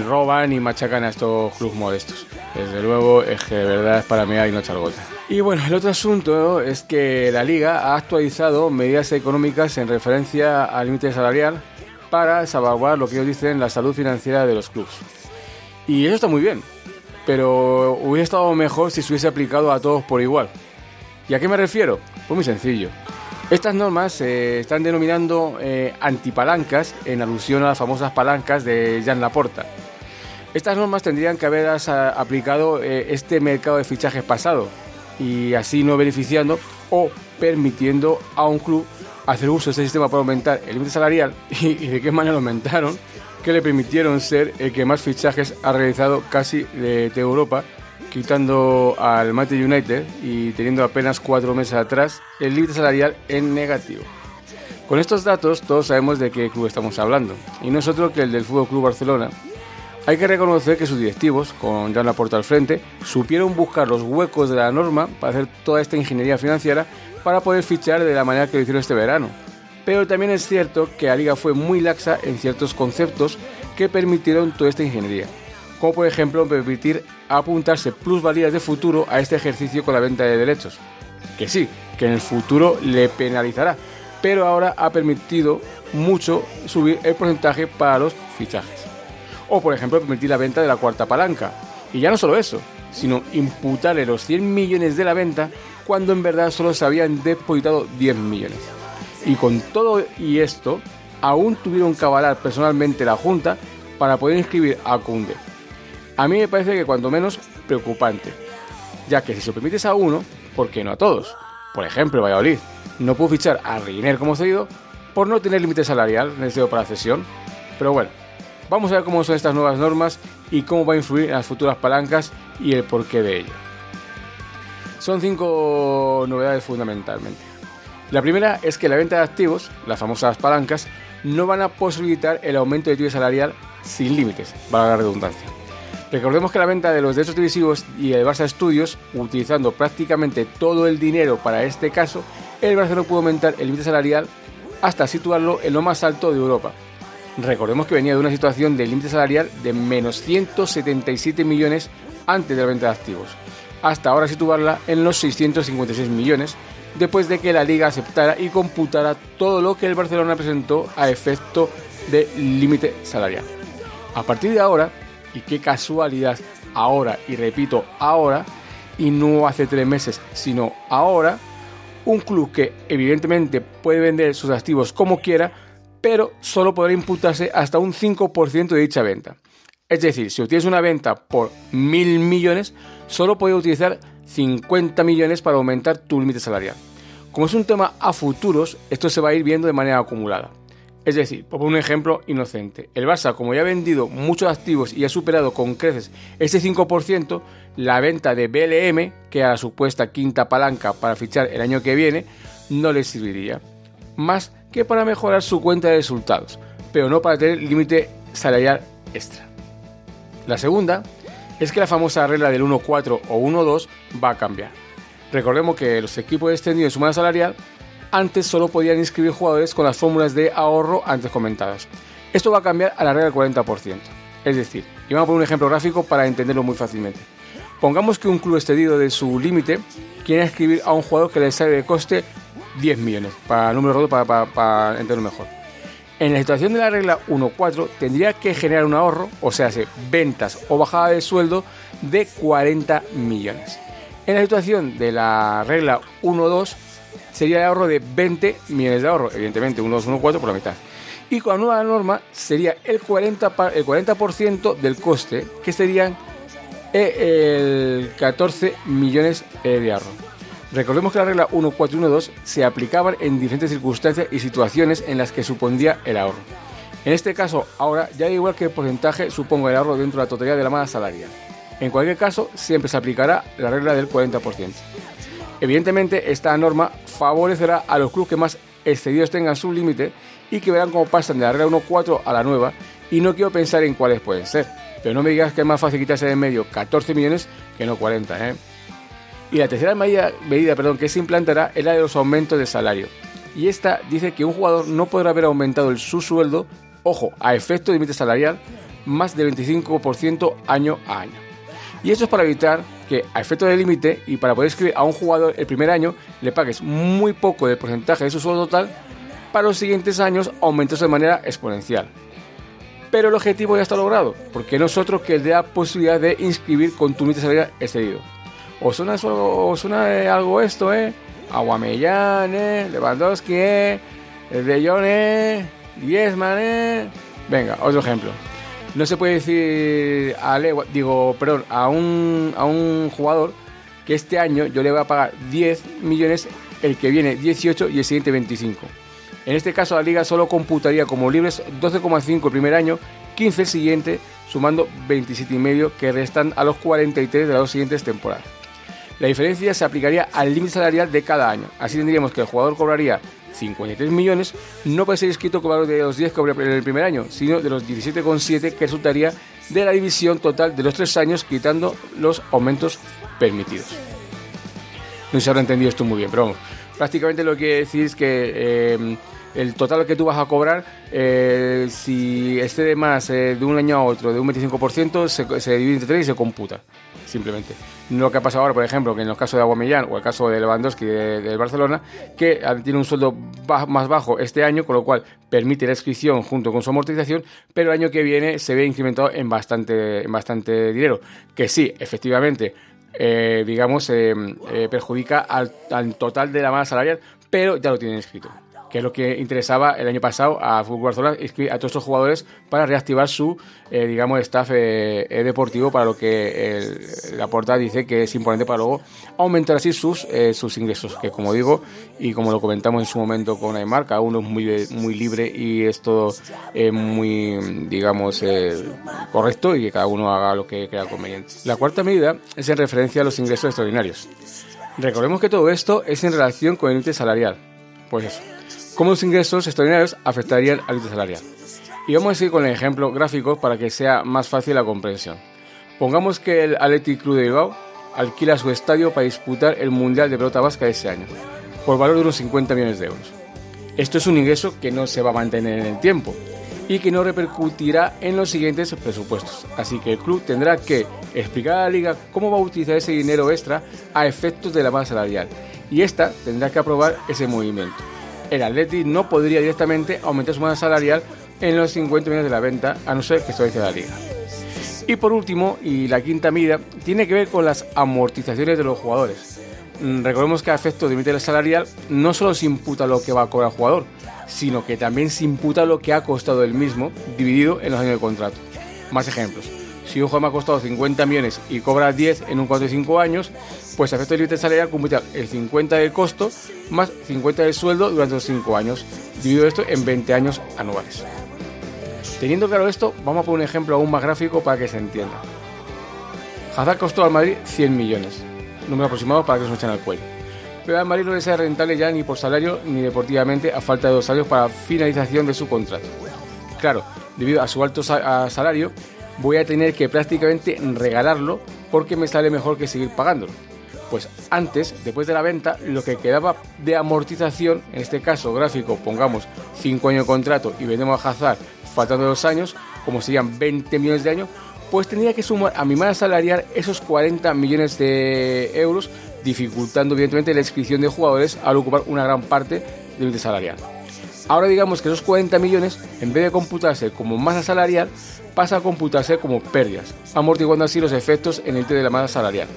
roban y machacan a estos clubes modestos. Desde luego es que de verdad es para mí hay no echar gota. Y bueno, el otro asunto es que la liga ha actualizado medidas económicas en referencia al límite salarial para salvaguardar lo que ellos dicen la salud financiera de los clubes. Y eso está muy bien, pero hubiera estado mejor si se hubiese aplicado a todos por igual. ¿Y a qué me refiero? Pues muy sencillo. Estas normas se están denominando eh, antipalancas en alusión a las famosas palancas de Jan Laporta. Estas normas tendrían que haber aplicado eh, este mercado de fichajes pasado y así no beneficiando o permitiendo a un club hacer uso de este sistema para aumentar el límite salarial y, y de qué manera lo aumentaron que le permitieron ser el que más fichajes ha realizado casi de, Europa, quitando al Manchester United y teniendo apenas cuatro meses atrás el límite salarial en negativo. Con estos datos todos sabemos de qué club estamos hablando, y no es otro que el del Fútbol Club Barcelona. Hay que reconocer que sus directivos, con Jan Laporta al frente, supieron buscar los huecos de la norma para hacer toda esta ingeniería financiera para poder fichar de la manera que lo hicieron este verano, pero también es cierto que la liga fue muy laxa en ciertos conceptos que permitieron toda esta ingeniería, como por ejemplo permitir apuntarse plusvalías de futuro a este ejercicio con la venta de derechos, que sí, que en el futuro le penalizará, pero ahora ha permitido mucho subir el porcentaje para los fichajes. O por ejemplo permitir la venta de la cuarta palanca. Y ya no solo eso, sino imputarle los 100 millones de la venta cuando en verdad solo se habían depositado 10 millones. Y con todo y esto, aún tuvieron que avalar personalmente la Junta para poder inscribir a Cunde. A mí me parece que cuanto menos preocupante, ya que si se permites a uno, ¿por qué no a todos? Por ejemplo, Valladolid no pudo fichar a Reiner como cedido por no tener límite salarial necesario para la cesión. Pero bueno, vamos a ver cómo son estas nuevas normas y cómo va a influir en las futuras palancas y el porqué de ello. Son cinco novedades fundamentalmente. La primera es que la venta de activos, las famosas palancas, no van a posibilitar el aumento de tiro salarial sin límites, para la redundancia. Recordemos que la venta de los derechos televisivos y el Barça Studios, utilizando prácticamente todo el dinero para este caso, el no pudo aumentar el límite salarial hasta situarlo en lo más alto de Europa. Recordemos que venía de una situación de límite salarial de menos 177 millones antes de la venta de activos, hasta ahora situarla en los 656 millones, después de que la liga aceptara y computara todo lo que el Barcelona presentó a efecto de límite salarial. A partir de ahora, y qué casualidad, ahora, y repito, ahora, y no hace tres meses, sino ahora, un club que evidentemente puede vender sus activos como quiera, pero solo podrá imputarse hasta un 5% de dicha venta. Es decir, si obtienes una venta por mil millones, solo puedes utilizar 50 millones para aumentar tu límite salarial. Como es un tema a futuros, esto se va a ir viendo de manera acumulada. Es decir, por un ejemplo inocente, el Barça, como ya ha vendido muchos activos y ha superado con creces ese 5%, la venta de BLM, que era la supuesta quinta palanca para fichar el año que viene, no le serviría. Más que para mejorar su cuenta de resultados, pero no para tener límite salarial extra. La segunda es que la famosa regla del 1-4 o 1-2 va a cambiar. Recordemos que los equipos extendidos en su masa salarial antes solo podían inscribir jugadores con las fórmulas de ahorro antes comentadas. Esto va a cambiar a la regla del 40%. Es decir, y vamos a poner un ejemplo gráfico para entenderlo muy fácilmente. Pongamos que un club excedido de su límite quiere inscribir a un jugador que le sale de coste 10 millones, para el número roto, para, para, entenderlo mejor. En la situación de la regla 1.4 tendría que generar un ahorro, o sea, ventas o bajada de sueldo de 40 millones. En la situación de la regla 1.2 sería el ahorro de 20 millones de ahorro, evidentemente 1, 2, 1, 4 por la mitad. Y con la nueva norma sería el 40%, el 40 del coste, que serían eh, el 14 millones eh, de ahorro. Recordemos que la regla 1412 se aplicaban en diferentes circunstancias y situaciones en las que supondría el ahorro. En este caso, ahora ya da igual que el porcentaje suponga el ahorro dentro de la totalidad de la masa salarial. En cualquier caso, siempre se aplicará la regla del 40%. Evidentemente, esta norma favorecerá a los clubes que más excedidos tengan su límite y que verán cómo pasan de la regla 1.4 a la nueva y no quiero pensar en cuáles pueden ser. Pero no me digas que es más fácil quitarse de medio 14 millones que no 40, ¿eh? Y la tercera medida, perdón, que se implantará es la de los aumentos de salario. Y esta dice que un jugador no podrá haber aumentado su sueldo, ojo, a efecto de límite salarial, más del 25% año a año. Y eso es para evitar que a efecto de límite y para poder escribir a un jugador el primer año le pagues muy poco del porcentaje de su sueldo total, para los siguientes años aumentos de manera exponencial. Pero el objetivo ya está logrado, porque nosotros que dé la posibilidad de inscribir con tu límite salarial excedido. ¿Os suena, o suena algo esto, eh? Aguamellán, eh? Lewandowski, eh? De Jong, eh? eh? Venga, otro ejemplo no se puede decir a digo, perdón, a un, a un jugador que este año yo le voy a pagar 10 millones, el que viene 18 y el siguiente 25. En este caso la liga solo computaría como libres 12,5 el primer año, 15 el siguiente, sumando 27,5 que restan a los 43 de las dos siguientes temporadas. La diferencia se aplicaría al límite salarial de cada año. Así tendríamos que el jugador cobraría 53 millones, no puede ser inscrito valor de los 10 que en el primer año, sino de los 17,7 que resultaría de la división total de los tres años, quitando los aumentos permitidos. No se habrá entendido esto muy bien, pero vamos, prácticamente lo que quiere decir es que eh, el total que tú vas a cobrar, eh, si excede más eh, de un año a otro de un 25%, se, se divide entre tres y se computa, simplemente. Lo que ha pasado ahora, por ejemplo, que en los casos de Aguamellán o el caso de Lewandowski del Barcelona, que tiene un sueldo más bajo este año, con lo cual permite la inscripción junto con su amortización, pero el año que viene se ve incrementado en bastante, en bastante dinero. Que sí, efectivamente, eh, digamos, perjudica al, al, total de la masa salarial, pero ya lo tienen escrito que es lo que interesaba el año pasado a Fútbol Barcelona, a todos estos jugadores para reactivar su, eh, digamos, staff eh, eh, deportivo, para lo que la portada dice que es importante para luego aumentar así sus, sus ingresos, que como digo, y como lo comentamos en su momento con Aymar, cada uno es muy, muy libre y es todo muy, digamos, correcto y que cada uno haga lo que crea conveniente. La cuarta medida es en referencia a los ingresos extraordinarios. Recordemos que todo esto es en relación con el índice salarial. Pues eso cómo los ingresos extraordinarios afectarían al índice salarial. Y vamos a seguir con el ejemplo gráfico para que sea más fácil la comprensión. Pongamos que el Athletic Club de Bilbao alquila su estadio para disputar el Mundial de Pelota Vasca ese año, por valor de unos 50 millones de euros. Esto es un ingreso que no se va a mantener en el tiempo y que no repercutirá en los siguientes presupuestos. Así que el club tendrá que explicar a la liga cómo va a utilizar ese dinero extra a efectos de la base salarial y esta tendrá que aprobar ese movimiento el Atleti no podría directamente aumentar su masa salarial en los 50 millones de la venta, a no ser que esto dice la liga. Y por último, y la quinta medida, tiene que ver con las amortizaciones de los jugadores. Mm, recordemos que a efecto de límite salarial no solo se imputa lo que va a cobrar el jugador, sino que también se imputa lo que ha costado el mismo, dividido en los años de contrato. Más ejemplos. Si un jugador me ha costado 50 millones y cobra 10 en un 4 de 5 años, pues a efecto de límite salarial computa el 50 del costo más 50 del sueldo durante los 5 años, dividido esto en 20 años anuales. Teniendo claro esto, vamos a poner un ejemplo aún más gráfico para que se entienda. Hazard costó al Madrid 100 millones, número aproximado para que nos echen al cuello. Pero al Madrid no le sea rentable ya ni por salario ni deportivamente a falta de dos años para finalización de su contrato. Claro, debido a su alto salario, voy a tener que prácticamente regalarlo porque me sale mejor que seguir pagándolo. Pues antes, después de la venta, lo que quedaba de amortización, en este caso gráfico, pongamos 5 años de contrato y vendemos a Hazard faltando dos años, como serían 20 millones de años, pues tendría que sumar a mi masa salarial esos 40 millones de euros, dificultando evidentemente la inscripción de jugadores al ocupar una gran parte del índice salarial. Ahora digamos que esos 40 millones, en vez de computarse como masa salarial, pasa a computarse como pérdidas, amortiguando así los efectos en el de la masa salarial.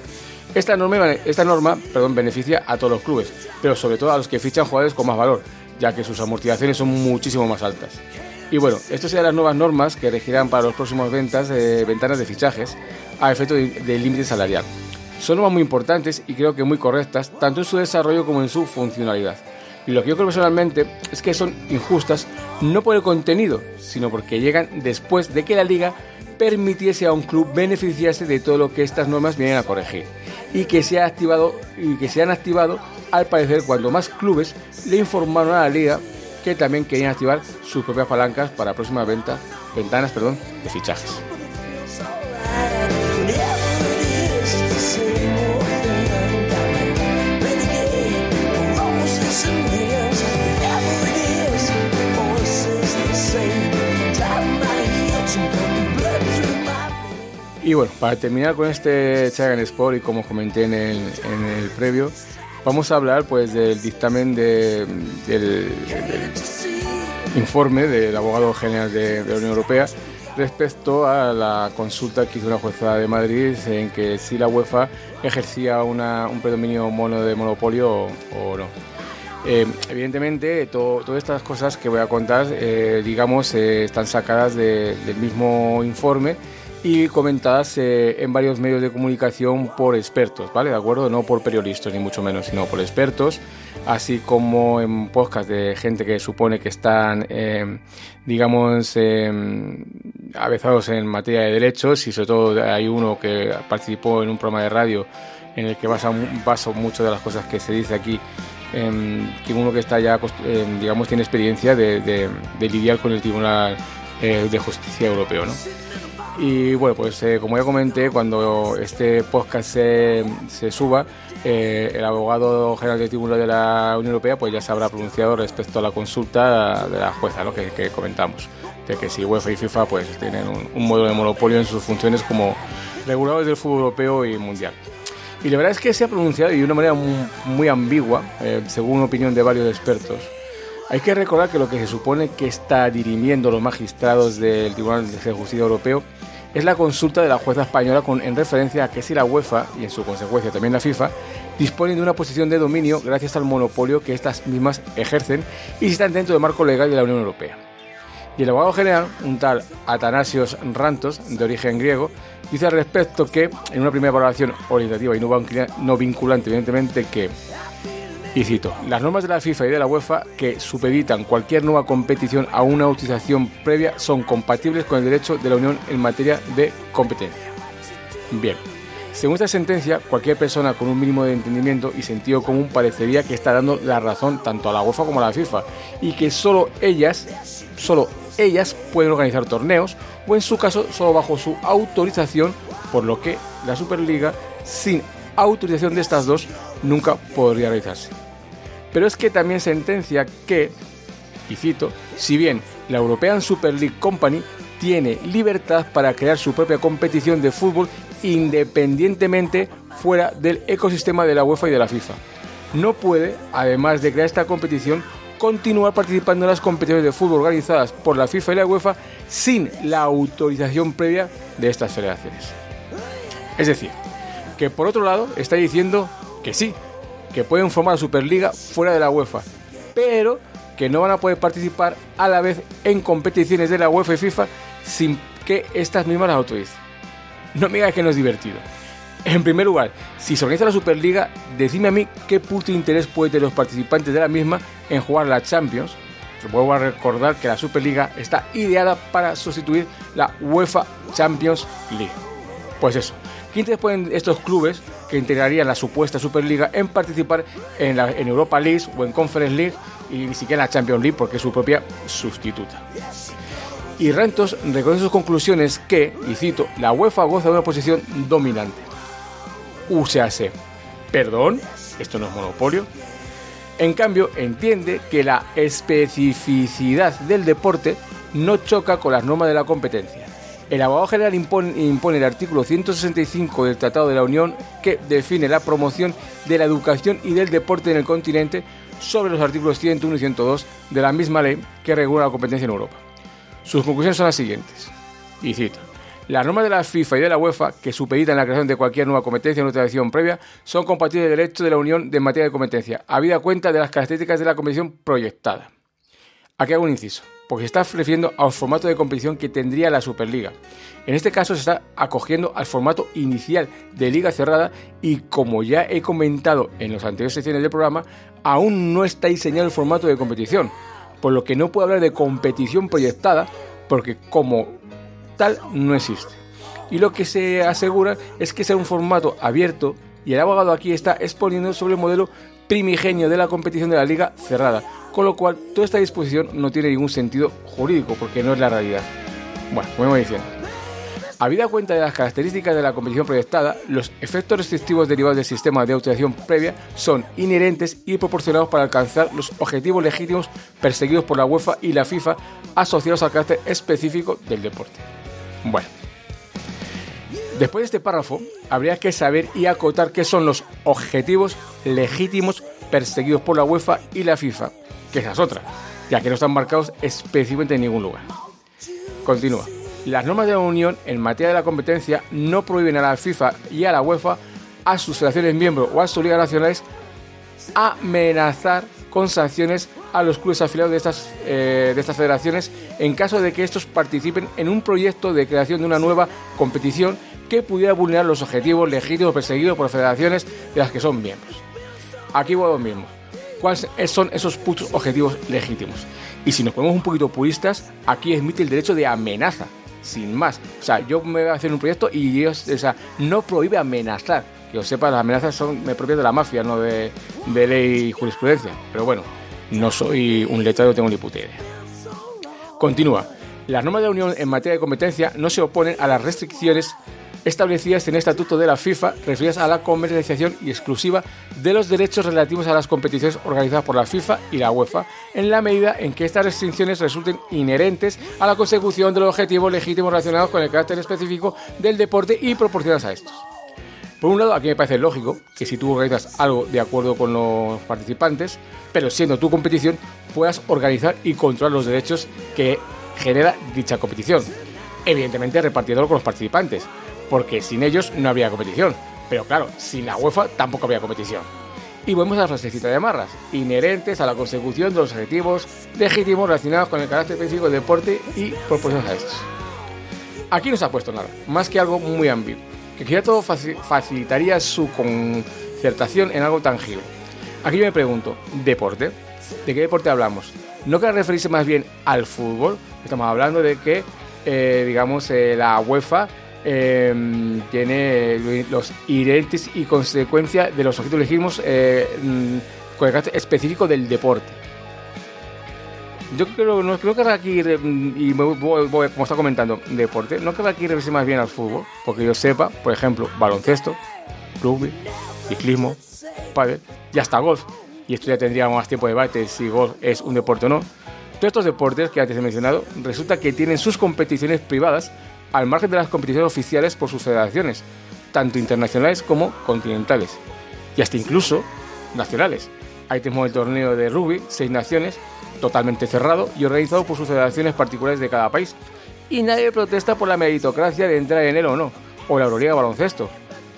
Esta norma, esta norma perdón, beneficia a todos los clubes, pero sobre todo a los que fichan jugadores con más valor, ya que sus amortizaciones son muchísimo más altas. Y bueno, estas serán las nuevas normas que regirán para los próximos ventas, de ventanas de fichajes a efecto del límite salarial. Son normas muy importantes y creo que muy correctas, tanto en su desarrollo como en su funcionalidad. Y lo que yo creo personalmente es que son injustas no por el contenido, sino porque llegan después de que la liga permitiese a un club beneficiarse de todo lo que estas normas vienen a corregir y que se ha activado y que se han activado al parecer cuando más clubes le informaron a la liga que también querían activar sus propias palancas para próximas ventas, ventanas perdón, de fichajes. Y bueno, para terminar con este Chagan Sport y como comenté en el, en el previo, vamos a hablar pues del dictamen de, del, informe del abogado general de, la Unión Europea respecto a la consulta que hizo una jueza de Madrid en que si la UEFA ejercía una, un predominio mono de monopolio o, no. Eh, evidentemente, todas estas cosas que voy a contar, eh, digamos, eh, están sacadas del mismo informe y comentadas eh, en varios medios de comunicación por expertos, ¿vale? ¿De acuerdo? No por periodistas ni mucho menos, sino por expertos, así como en podcast de gente que supone que están, eh, digamos, eh, avezados en materia de derechos y sobre todo hay uno que participó en un programa de radio en el que basa, baso mucho de las cosas que se dice aquí que uno que está ya, digamos, tiene experiencia de, de lidiar con el Tribunal de Justicia Europeo, ¿no? Y bueno, pues eh, como ya comenté, cuando este podcast se, se suba, eh, el abogado general de tribunal de la Unión Europea pues ya se habrá pronunciado respecto a la consulta de la jueza ¿no? que, que comentamos, de que si UEFA y FIFA pues tienen un, un modelo de monopolio en sus funciones como reguladores del fútbol europeo y mundial. Y la verdad es que se ha pronunciado de una manera muy, muy ambigua, eh, según opinión de varios expertos. Hay que recordar que lo que se supone que está dirimiendo los magistrados del Tribunal de Justicia Europeo es la consulta de la jueza española en referencia a que si la UEFA, y en su consecuencia también la FIFA, disponen de una posición de dominio gracias al monopolio que estas mismas ejercen y si están dentro del marco legal de la Unión Europea. Y el abogado general, un tal Atanasios Rantos, de origen griego, dice al respecto que, en una primera valoración orientativa y no vinculante, evidentemente, que, y cito, las normas de la FIFA y de la UEFA que supeditan cualquier nueva competición a una utilización previa son compatibles con el derecho de la Unión en materia de competencia. Bien, según esta sentencia, cualquier persona con un mínimo de entendimiento y sentido común parecería que está dando la razón tanto a la UEFA como a la FIFA y que solo ellas, solo ellas pueden organizar torneos o en su caso solo bajo su autorización, por lo que la Superliga sin autorización de estas dos nunca podría realizarse. Pero es que también sentencia que, y cito, si bien la European Super League Company tiene libertad para crear su propia competición de fútbol independientemente fuera del ecosistema de la UEFA y de la FIFA. No puede, además de crear esta competición, continuar participando en las competiciones de fútbol organizadas por la FIFA y la UEFA sin la autorización previa de estas federaciones. Es decir, que por otro lado está diciendo que sí, que pueden formar la Superliga fuera de la UEFA, pero que no van a poder participar a la vez en competiciones de la UEFA y FIFA sin que estas mismas las autoricen. No me digas que no es divertido. En primer lugar, si se organiza la Superliga, decime a mí qué punto de interés puede tener los participantes de la misma en jugar la Champions. Os vuelvo a recordar que la Superliga está ideada para sustituir la UEFA Champions League. Pues eso, ¿qué interés pueden estos clubes que integrarían la supuesta Superliga en participar en, la, Europa League o en Conference League y ni siquiera en la Champions League porque es su propia sustituta? Y Rentos reconoce sus conclusiones que, y cito, la UEFA goza de una posición dominante UCAC. ¿Perdón? ¿Esto no es monopolio? En cambio, entiende que la especificidad del deporte no choca con las normas de la competencia. El abogado general impone, impone, el artículo 165 del Tratado de la Unión que define la promoción de la educación y del deporte en el continente sobre los artículos 101 y 102 de la misma ley que regula la competencia en Europa. Sus conclusiones son las siguientes, y cito. Las normas de la FIFA y de la UEFA, que supeditan la creación de cualquier nueva competencia o notificación previa, son compatibles del derecho de la Unión de materia de competencia, habida cuenta de las características de la competición proyectada. Aquí hago un inciso, porque se está refiriendo al formato de competición que tendría la Superliga. En este caso se está acogiendo al formato inicial de liga cerrada y como ya he comentado en las anteriores secciones del programa, aún no está diseñado el formato de competición, por lo que no puedo hablar de competición proyectada, porque como tal no existe. Y lo que se asegura es que sea un formato abierto y el abogado aquí está exponiendo sobre el modelo primigenio de la competición de la liga cerrada, con lo cual toda esta disposición no tiene ningún sentido jurídico porque no es la realidad. Bueno, como voy diciendo. Habida cuenta de las características de la competición proyectada, los efectos restrictivos derivados del sistema de autorización previa son inherentes y proporcionados para alcanzar los objetivos legítimos perseguidos por la UEFA y la FIFA asociados al carácter específico del deporte. Bueno, después de este párrafo, habría que saber y acotar qué son los objetivos legítimos perseguidos por la UEFA y la FIFA, que esa es otra, ya que no están marcados específicamente en ningún lugar. Continúa. Las normas de la Unión en materia de la competencia no prohíben a la FIFA y a la UEFA, a sus federaciones miembros o a sus ligas nacionales, amenazar con sanciones a los clubes afiliados de estas, eh, de estas federaciones en caso de que estos participen en un proyecto de creación de una nueva competición que pudiera vulnerar los objetivos legítimos perseguidos por federaciones de las que son miembros. Aquí voy a lo mismo. ¿Cuáles son esos putos objetivos legítimos? Y si nos ponemos un poquito puristas, aquí admite el derecho de amenaza, sin más. O sea, yo me voy a hacer un proyecto y ellos, o sea, no prohíbe amenazar que os sepa, las amenazas son propias de la mafia, no de, ley y jurisprudencia. Pero bueno, no soy un letrado, tengo ni puta. Continúa. Las normas de la Unión en materia de competencia no se oponen a las restricciones establecidas en el Estatuto de la FIFA referidas a la comercialización y exclusiva de los derechos relativos a las competiciones organizadas por la FIFA y la UEFA, en la medida en que estas restricciones resulten inherentes a la consecución de los objetivos legítimos relacionados con el carácter específico del deporte y proporcionadas a estos. Por un lado, aquí me parece lógico que si tú organizas algo de acuerdo con los participantes, pero siendo tu competición, puedas organizar y controlar los derechos que genera dicha competición. Evidentemente repartiéndolo con los participantes, porque sin ellos no habría competición. Pero claro, sin la UEFA tampoco habría competición. Y volvemos a la frasecita de amarras, inherentes a la consecución de los objetivos legítimos relacionados con el carácter específico del deporte y proporciones a estos. Aquí no se ha puesto nada, más que algo muy ambiguo, que quizá todo facilitaría su concertación en algo tangible. Aquí yo me pregunto, ¿deporte? ¿De qué deporte hablamos? ¿No que referirse más bien al fútbol? Estamos hablando de que, eh, digamos, eh, la UEFA Em, tiene los inherentes y consecuencias de los objetos legítimos eh, mm, con el carácter específico del deporte. Yo creo, no, creo que aquí, mm, y como está comentando, deporte, no creo que aquí regrese más bien al fútbol, porque yo sepa, por ejemplo, baloncesto, rugby, ciclismo, y hasta golf. Y esto ya tendríamos más tiempo de debate si golf es un deporte o no. Todos estos deportes que antes he mencionado resulta que tienen sus competiciones privadas al margen de las competiciones oficiales por sus federaciones, tanto internacionales como continentales, y hasta incluso nacionales. Ahí tenemos el torneo de rugby, seis naciones, totalmente cerrado y organizado por sus federaciones particulares de cada país. Y nadie protesta por la meritocracia de entrar en él o no, o la Euroliga de baloncesto,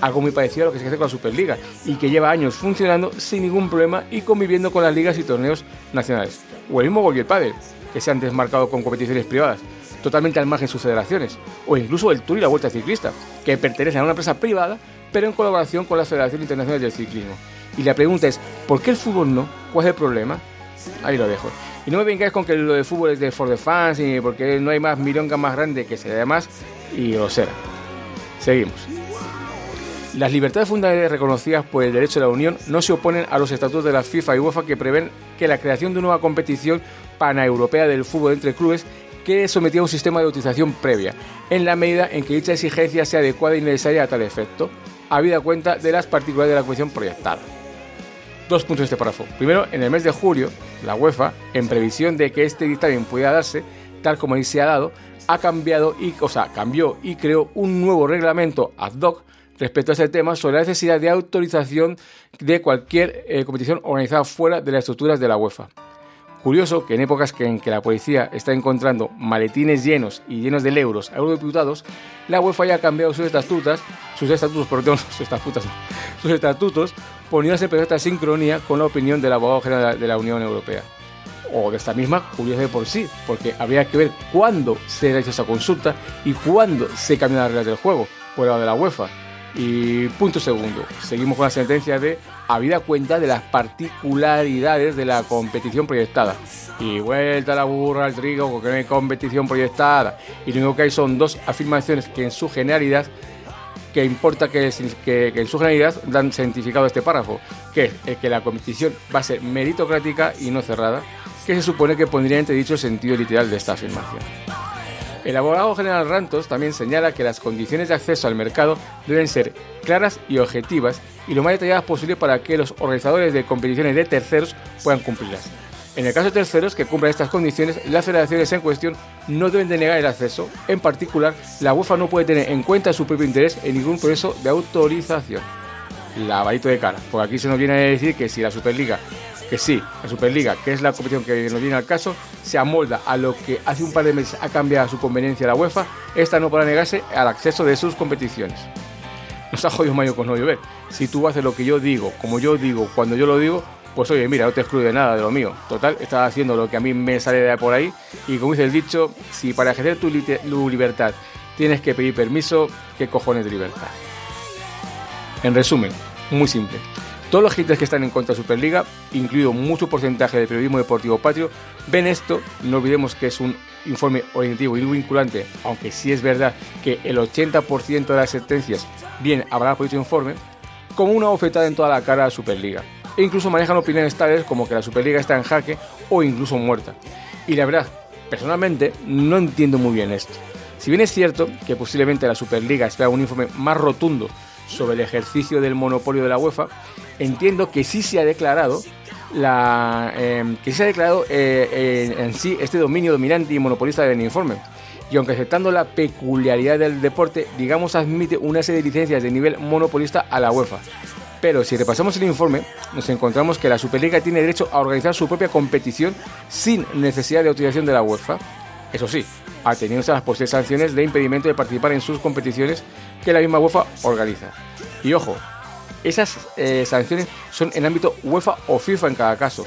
algo muy parecido a lo que se hace con la Superliga y que lleva años funcionando sin ningún problema y conviviendo con las ligas y torneos nacionales. O el mismo Gol y el Padel, que se han desmarcado con competiciones privadas, totalmente al margen de sus federaciones, o incluso el Tour y la Vuelta Ciclista, que pertenecen a una empresa privada, pero en colaboración con la Federación Internacional del Ciclismo. Y la pregunta es, ¿por qué el fútbol no? ¿Cuál es el problema? Ahí lo dejo. Y no me vengáis con que lo de fútbol es de for the fans, y porque no hay más milonga más grande que se más y será. Seguimos. Las libertades fundamentales reconocidas por el derecho de la Unión no se oponen a los estatutos de la FIFA y UEFA que prevén que la creación de una nueva competición paneuropea del fútbol entre clubes que sometía a un sistema de utilización previa, en la medida en que dicha exigencia sea adecuada y necesaria a tal efecto, habida cuenta de las particularidades de la cuestión proyectada. Dos puntos de este párrafo. Primero, en el mes de julio, la UEFA, en previsión de que este dictamen pudiera darse, tal como ahí se ha dado, ha cambiado y, o sea, cambió y creó un nuevo reglamento ad hoc respecto a ese tema sobre la necesidad de autorización de cualquier eh, competición organizada fuera de las estructuras de la UEFA. Curioso que en épocas en que la policía está encontrando maletines llenos y llenos de euros a eurodiputados, la UEFA haya cambiado sus estatutos, sus estatutos, perdón, sus estatutos, sus estatutos, poniéndose en perfecta sincronía con la opinión del abogado general de la Unión Europea. O de esta misma, curiosa de por sí, porque habría que ver cuándo se hecho esa consulta y cuándo se cambian las reglas del juego por lado de la UEFA y punto segundo, seguimos con la sentencia de habida cuenta de las particularidades de la competición proyectada. Y vuelta la burra al trigo porque no hay competición proyectada. Y lo único que hay son dos afirmaciones que en su generalidad, que importa que, que, en su generalidad dan significado a este párrafo, que es que la competición va a ser meritocrática y no cerrada, que se supone que pondría entre dicho el sentido literal de esta afirmación. El abogado general Rantos también señala que las condiciones de acceso al mercado deben ser claras y objetivas y lo más detalladas posible para que los organizadores de competiciones de terceros puedan cumplirlas. En el caso de terceros que cumplan estas condiciones, las federaciones en cuestión no deben denegar el acceso. En particular, la UEFA no puede tener en cuenta su propio interés en ningún proceso de autorización. Lavadito de cara, porque aquí se nos viene a decir que si la Superliga que sí, la Superliga, que es la competición que nos viene al caso, se amolda a lo que hace un par de meses ha cambiado su conveniencia la UEFA, esta no podrá negarse al acceso de sus competiciones. Nos ha jodido mayo con no llover. Si tú haces lo que yo digo, como yo digo, cuando yo lo digo, pues oye, mira, no te excluye nada de lo mío. Total, estás haciendo lo que a mí me sale de por ahí. Y como dice el dicho, si para ejercer tu libertad tienes que pedir permiso, ¿qué cojones de libertad? En resumen, muy simple. Todos los haters que están en contra de Superliga, incluido mucho porcentaje del periodismo deportivo patrio, ven esto, no olvidemos que es un informe orientativo y vinculante, aunque sí es verdad que el 80% de las sentencias bien habrá por dicho informe, como una oferta en toda la cara a Superliga. E incluso manejan opiniones tales como que la Superliga está en jaque o incluso muerta. Y la verdad, Personalmente, no entiendo muy bien esto. Si bien es cierto que posiblemente la Superliga espera un informe más rotundo sobre el ejercicio del monopolio de la UEFA, entiendo que sí se ha declarado la, em, que se ha declarado eh, en, sí este dominio dominante y monopolista del informe. Y aunque aceptando la peculiaridad del deporte, digamos admite una serie de licencias de nivel monopolista a la UEFA. Pero si repasamos el informe, nos encontramos que la Superliga tiene derecho a organizar su propia competición sin necesidad de autorización de la UEFA. Eso sí, ateniéndose a las posibles sanciones de impedimento de participar en sus competiciones que la misma UEFA organiza. Y ojo, esas eh, sanciones son en ámbito UEFA o FIFA en cada caso,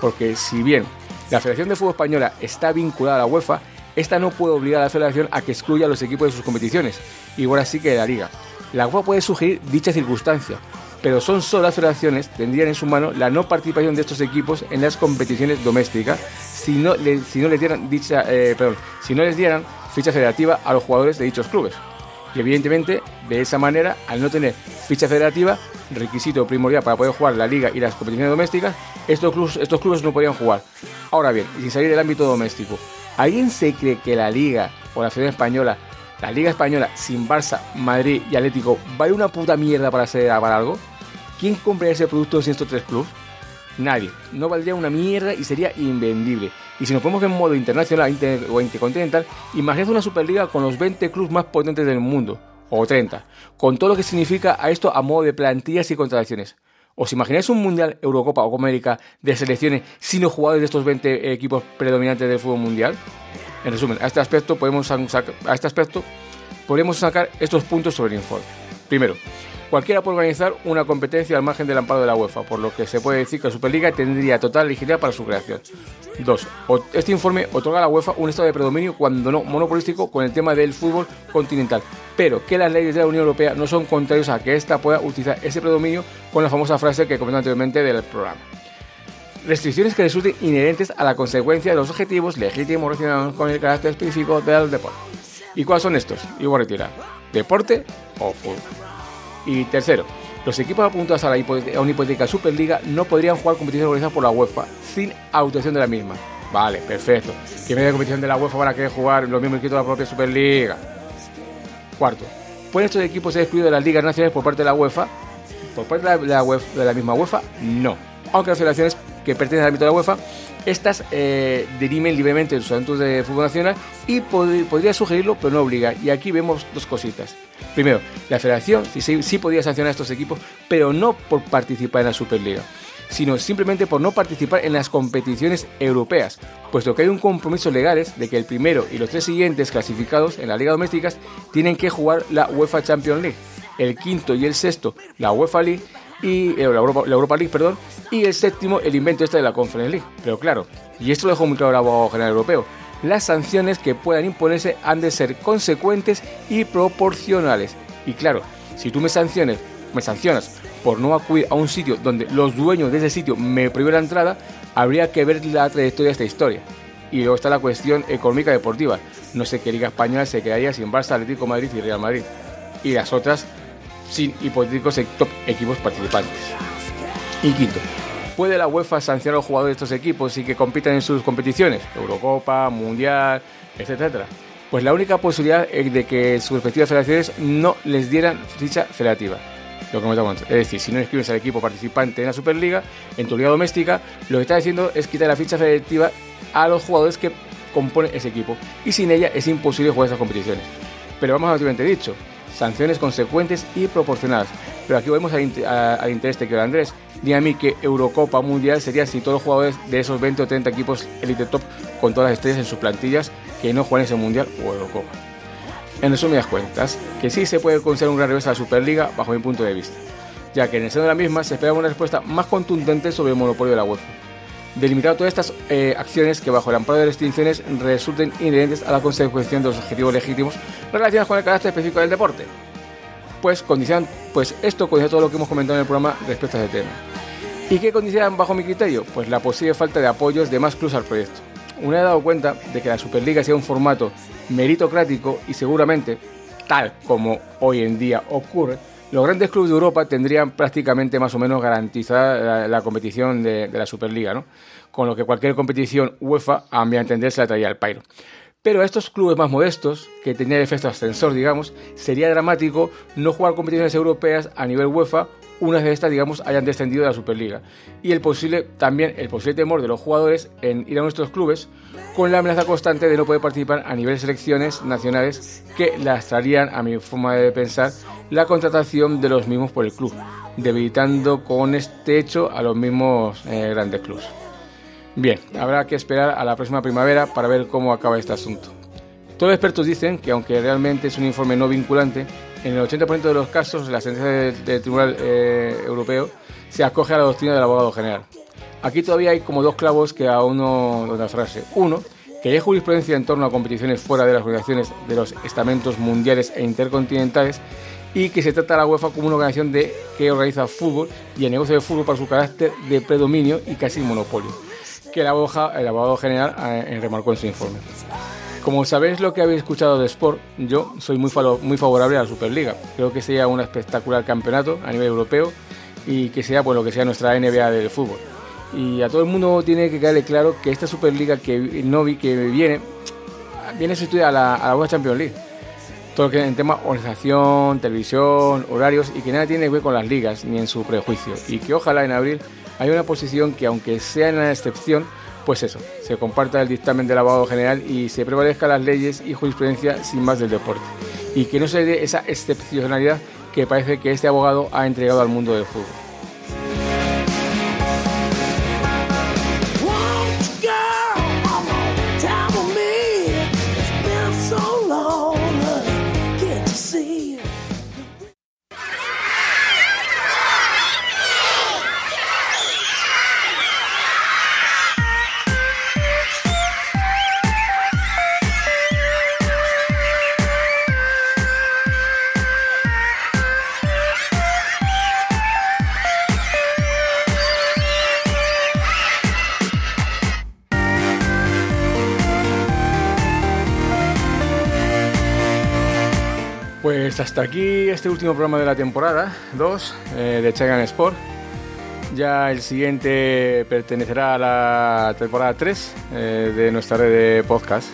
porque si bien la Federación de Fútbol Española está vinculada a la UEFA, esta no puede obligar a la Federación a que excluya a los equipos de sus competiciones, igual así que de la Liga. La UEFA puede sugerir dicha circunstancia, pero son solo las federaciones tendrían en su mano la no participación de estos equipos en las competiciones domésticas si no, si no les dieran dicha, eh, si no les dieran ficha federativa a los jugadores de dichos clubes. Y evidentemente, de esa manera, al no tener ficha federativa, requisito primordial para poder jugar la liga y las competiciones domésticas, estos clubes, estos clubes no podían jugar. Ahora bien, sin salir del ámbito doméstico, ¿alguien se cree que la liga o la Federación Española, la liga española sin Barça, Madrid y Atlético, vale una puta mierda para ser para algo? ¿Quién compraría ese producto sin estos tres clubes? Nadie. No valdría una mierda y sería invendible. Y si nos ponemos en modo internacional o intercontinental, imagínate una Superliga con los 20 clubes más potentes del mundo, o 30, con todo lo que significa a esto a modo de plantillas y contrataciones. ¿Os imagináis un Mundial, Eurocopa o Copa América de selecciones sin los jugadores de estos 20 equipos predominantes del fútbol mundial? En resumen, a este aspecto podemos, a este aspecto podemos sacar estos puntos sobre el informe. Primero, Cualquiera puede organizar una competencia al margen del amparo de la UEFA, por lo que se puede decir que la Superliga tendría total legitimidad para su creación. 2. Este informe otorga a la UEFA un estado de predominio cuando no monopolístico con el tema del fútbol continental, pero que las leyes de la Unión Europea no son contrarios a que ésta pueda utilizar ese predominio con la famosa frase que comenté anteriormente del programa. Restricciones que resulten inherentes a la consecuencia de los objetivos legítimos relacionados con el carácter específico del deporte. ¿Y cuáles son estos? Y voy a retirar. ¿Deporte o fútbol? Y tercero, los equipos apuntados a, la una hipotética Superliga no podrían jugar competiciones organizadas por la UEFA sin autorización de la misma. Vale, perfecto. ¿Qué media competición de la UEFA van a querer jugar los mismos equipos de la propia Superliga? Cuarto, ¿pueden estos equipos ser excluidos de las ligas nacionales por parte de la UEFA? Por parte de la, de la misma UEFA, no. Aunque las federaciones que pertenecen al ámbito de la UEFA, estas eh, dirimen libremente los asuntos de fútbol nacional y podría sugerirlo, pero no obliga. Y aquí vemos dos cositas. Primero, la federación sí, sí podía sancionar a estos equipos, pero no por participar en la Superliga sino simplemente por no participar en las competiciones europeas, puesto que hay un compromiso legales de que el primero y los tres siguientes clasificados en la liga domésticas tienen que jugar la UEFA Champions League, el quinto y el sexto la UEFA League y eh, la, Europa, League, perdón, y el séptimo el invento este de la Conference League. Pero claro, y esto lo dejó muy claro abogado general europeo, las sanciones que puedan imponerse han de ser consecuentes y proporcionales. Y claro, si tú me sanciones, me sancionas por no acudir a un sitio donde los dueños de ese sitio me prohíben la entrada, habría que ver la trayectoria de esta historia. Y luego está la cuestión económica deportiva. No sé qué Liga Española se quedaría sin Barça, Atlético Madrid y Real Madrid. Y las otras sin hipotéticos equipos participantes. Y quinto, ¿puede la UEFA sancionar a los jugadores de estos equipos y que compitan en sus competiciones? Eurocopa, Mundial, etcétera. Pues la única posibilidad es de que sus respectivas federaciones no les dieran ficha federativa. Lo que Es decir, si no inscribes al equipo participante en la Superliga, en tu liga doméstica, lo que está diciendo es quitar la ficha federativa a los jugadores que componen ese equipo. Y sin ella es imposible jugar esas competiciones. Pero vamos a lo que dicho sanciones consecuentes y proporcionadas. Pero aquí volvemos al, interés de que Andrés. Ni a mí que Eurocopa Mundial sería si todos los jugadores de esos 20 o 30 equipos Elite Top con todas las estrellas en sus plantillas que no juegan ese Mundial o Eurocopa. En resumidas cuentas, que sí se puede considerar un gran revés a la Superliga bajo mi punto de vista, ya que en el seno de la misma se espera una respuesta más contundente sobre el monopolio de la UEFA delimitar todas estas eh, acciones que bajo el amparo de restricciones resulten inherentes a la consecución de los objetivos legítimos relacionados con el carácter específico del deporte. Pues, condicionan, pues esto condiciona todo lo que hemos comentado en el programa respecto a este tema. ¿Y qué condicionan bajo mi criterio? Pues la posible falta de apoyos de más clubes al proyecto. Una he dado cuenta de que la Superliga sea un formato meritocrático y seguramente, tal como hoy en día ocurre, los grandes clubes de Europa tendrían prácticamente más o menos garantizada la, competición de, la Superliga, ¿no? con lo que cualquier competición UEFA, a mi entender, se la traía al pairo. Pero a estos clubes más modestos, que tenían efecto ascensor, digamos, sería dramático no jugar competiciones europeas a nivel UEFA unas de estas, digamos, hayan descendido de la Superliga. Y el posible, también el posible temor de los jugadores en ir a nuestros clubes con la amenaza constante de no poder participar a nivel de selecciones nacionales que lastrarían, a mi forma de pensar, la contratación de los mismos por el club, debilitando con este hecho a los mismos eh, grandes clubes. Bien, habrá que esperar a la próxima primavera para ver cómo acaba este asunto. Todos los expertos dicen que aunque realmente es un informe no vinculante, en el 80% de los casos la sentencia del, Tribunal eh, Europeo se acoge a la doctrina del abogado general. Aquí todavía hay como dos clavos que aún no, no frase. Uno, que hay jurisprudencia en torno a competiciones fuera de las organizaciones de los estamentos mundiales e intercontinentales y que se trata a la UEFA como una organización de, que organiza fútbol y el negocio de fútbol para su carácter de predominio y casi monopolio, que el abogado, el abogado general eh, remarcó en su informe. Como sabéis lo que habéis escuchado de Sport, yo soy muy, muy favorable a la Superliga. Creo que sea un espectacular campeonato a nivel europeo y que sea pues, lo que sea nuestra NBA del fútbol. Y a todo el mundo tiene que quedarle claro que esta Superliga que, no vi, que viene, viene sustituida a la, a la Champions League. Todo lo que en tema organización, televisión, horarios y que nada tiene que ver con las ligas ni en su prejuicio. Y que ojalá en abril haya una posición que aunque sea en la excepción, pues eso, se comparta el dictamen del abogado general y se prevalezca las leyes y jurisprudencia sin más del deporte. Y que no se dé esa excepcionalidad que parece que este abogado ha entregado al mundo del fútbol. Hasta aquí este último programa de la temporada 2 eh, de Chagan Sport. Ya el siguiente pertenecerá a la temporada 3 eh, de nuestra red de podcast.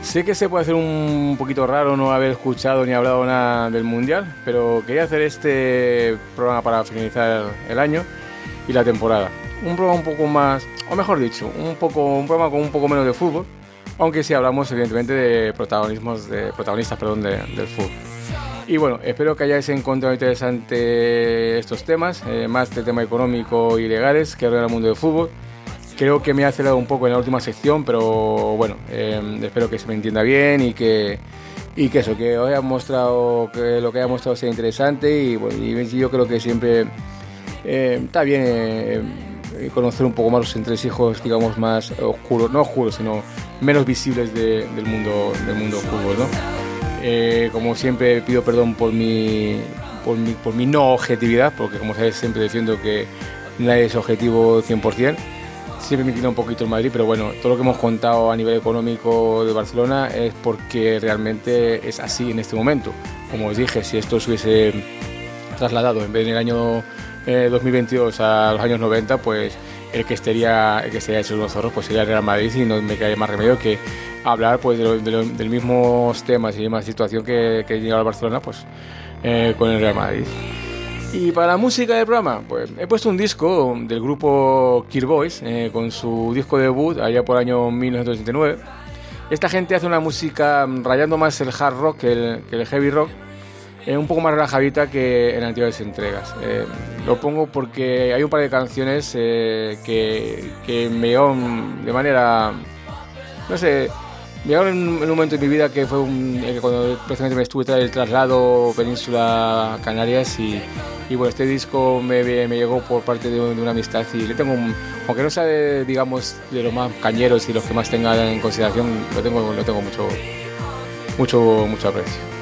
Sé que se puede hacer un poquito raro no haber escuchado ni hablado nada del Mundial, pero quería hacer este programa para finalizar el año y la temporada. Un programa un poco más, o mejor dicho, un, poco, un programa con un poco menos de fútbol, aunque sí hablamos evidentemente de protagonismos de protagonistas perdón, del fútbol. Y bueno, espero que hayáis encontrado interesante estos temas, eh, más del tema económico y legales que ahora el mundo del fútbol. Creo que me ha acelerado un poco en la última sección, pero bueno, eh, espero que se me entienda bien y que, y que eso, que os haya mostrado, que lo que haya mostrado sea interesante y, bueno, y yo creo que siempre eh, está bien conocer un poco más los entresijos, digamos, más oscuros, no oscuros, sino menos visibles del mundo del mundo fútbol, ¿no? Eh, como siempre pido perdón por mi, por mi, por mi no objetividad, porque como sabéis siempre defiendo que nadie es objetivo 100%. Siempre me queda un poquito el Madrid, pero bueno, todo lo que hemos contado a nivel económico de Barcelona es porque realmente es así en este momento. Como os dije, si esto se hubiese trasladado en vez del año 2022 eh, a los años 90, pues el que estaría el que estaría hecho los zorros pues sería el Real Madrid y no me cae más remedio que hablar pues de, los mismos temas y misma situación que, que llega al Barcelona pues eh, con el Real Madrid y para la música del programa pues he puesto un disco del grupo Kill Boys eh, con su disco debut allá por el año 1989 esta gente hace una música rayando más el hard rock que el, que el heavy rock es un poco más relajadita que en anteriores entregas. Lo pongo porque hay un par de canciones eh, que, me llegaron de manera, no sé, me llegaron en, un momento de mi vida que fue un, eh, cuando precisamente me estuve tras el traslado Península Canarias y, bueno, este disco me, llegó por parte de, una amistad y le tengo, aunque no sea de, digamos de los más cañeros y los que más tengan en consideración, lo tengo, lo tengo mucho, mucho, mucho aprecio.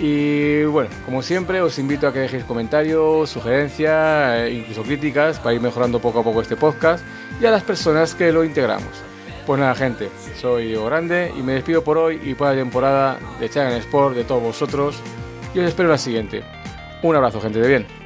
Y bueno, como siempre, os invito a que dejéis comentarios, sugerencias, e incluso críticas para ir mejorando poco a poco este podcast y a las personas que lo integramos. Pues nada, gente, soy Diego Grande y me despido por hoy y por la temporada de Chagan Sport de todos vosotros y os espero en la siguiente. Un abrazo, gente de bien.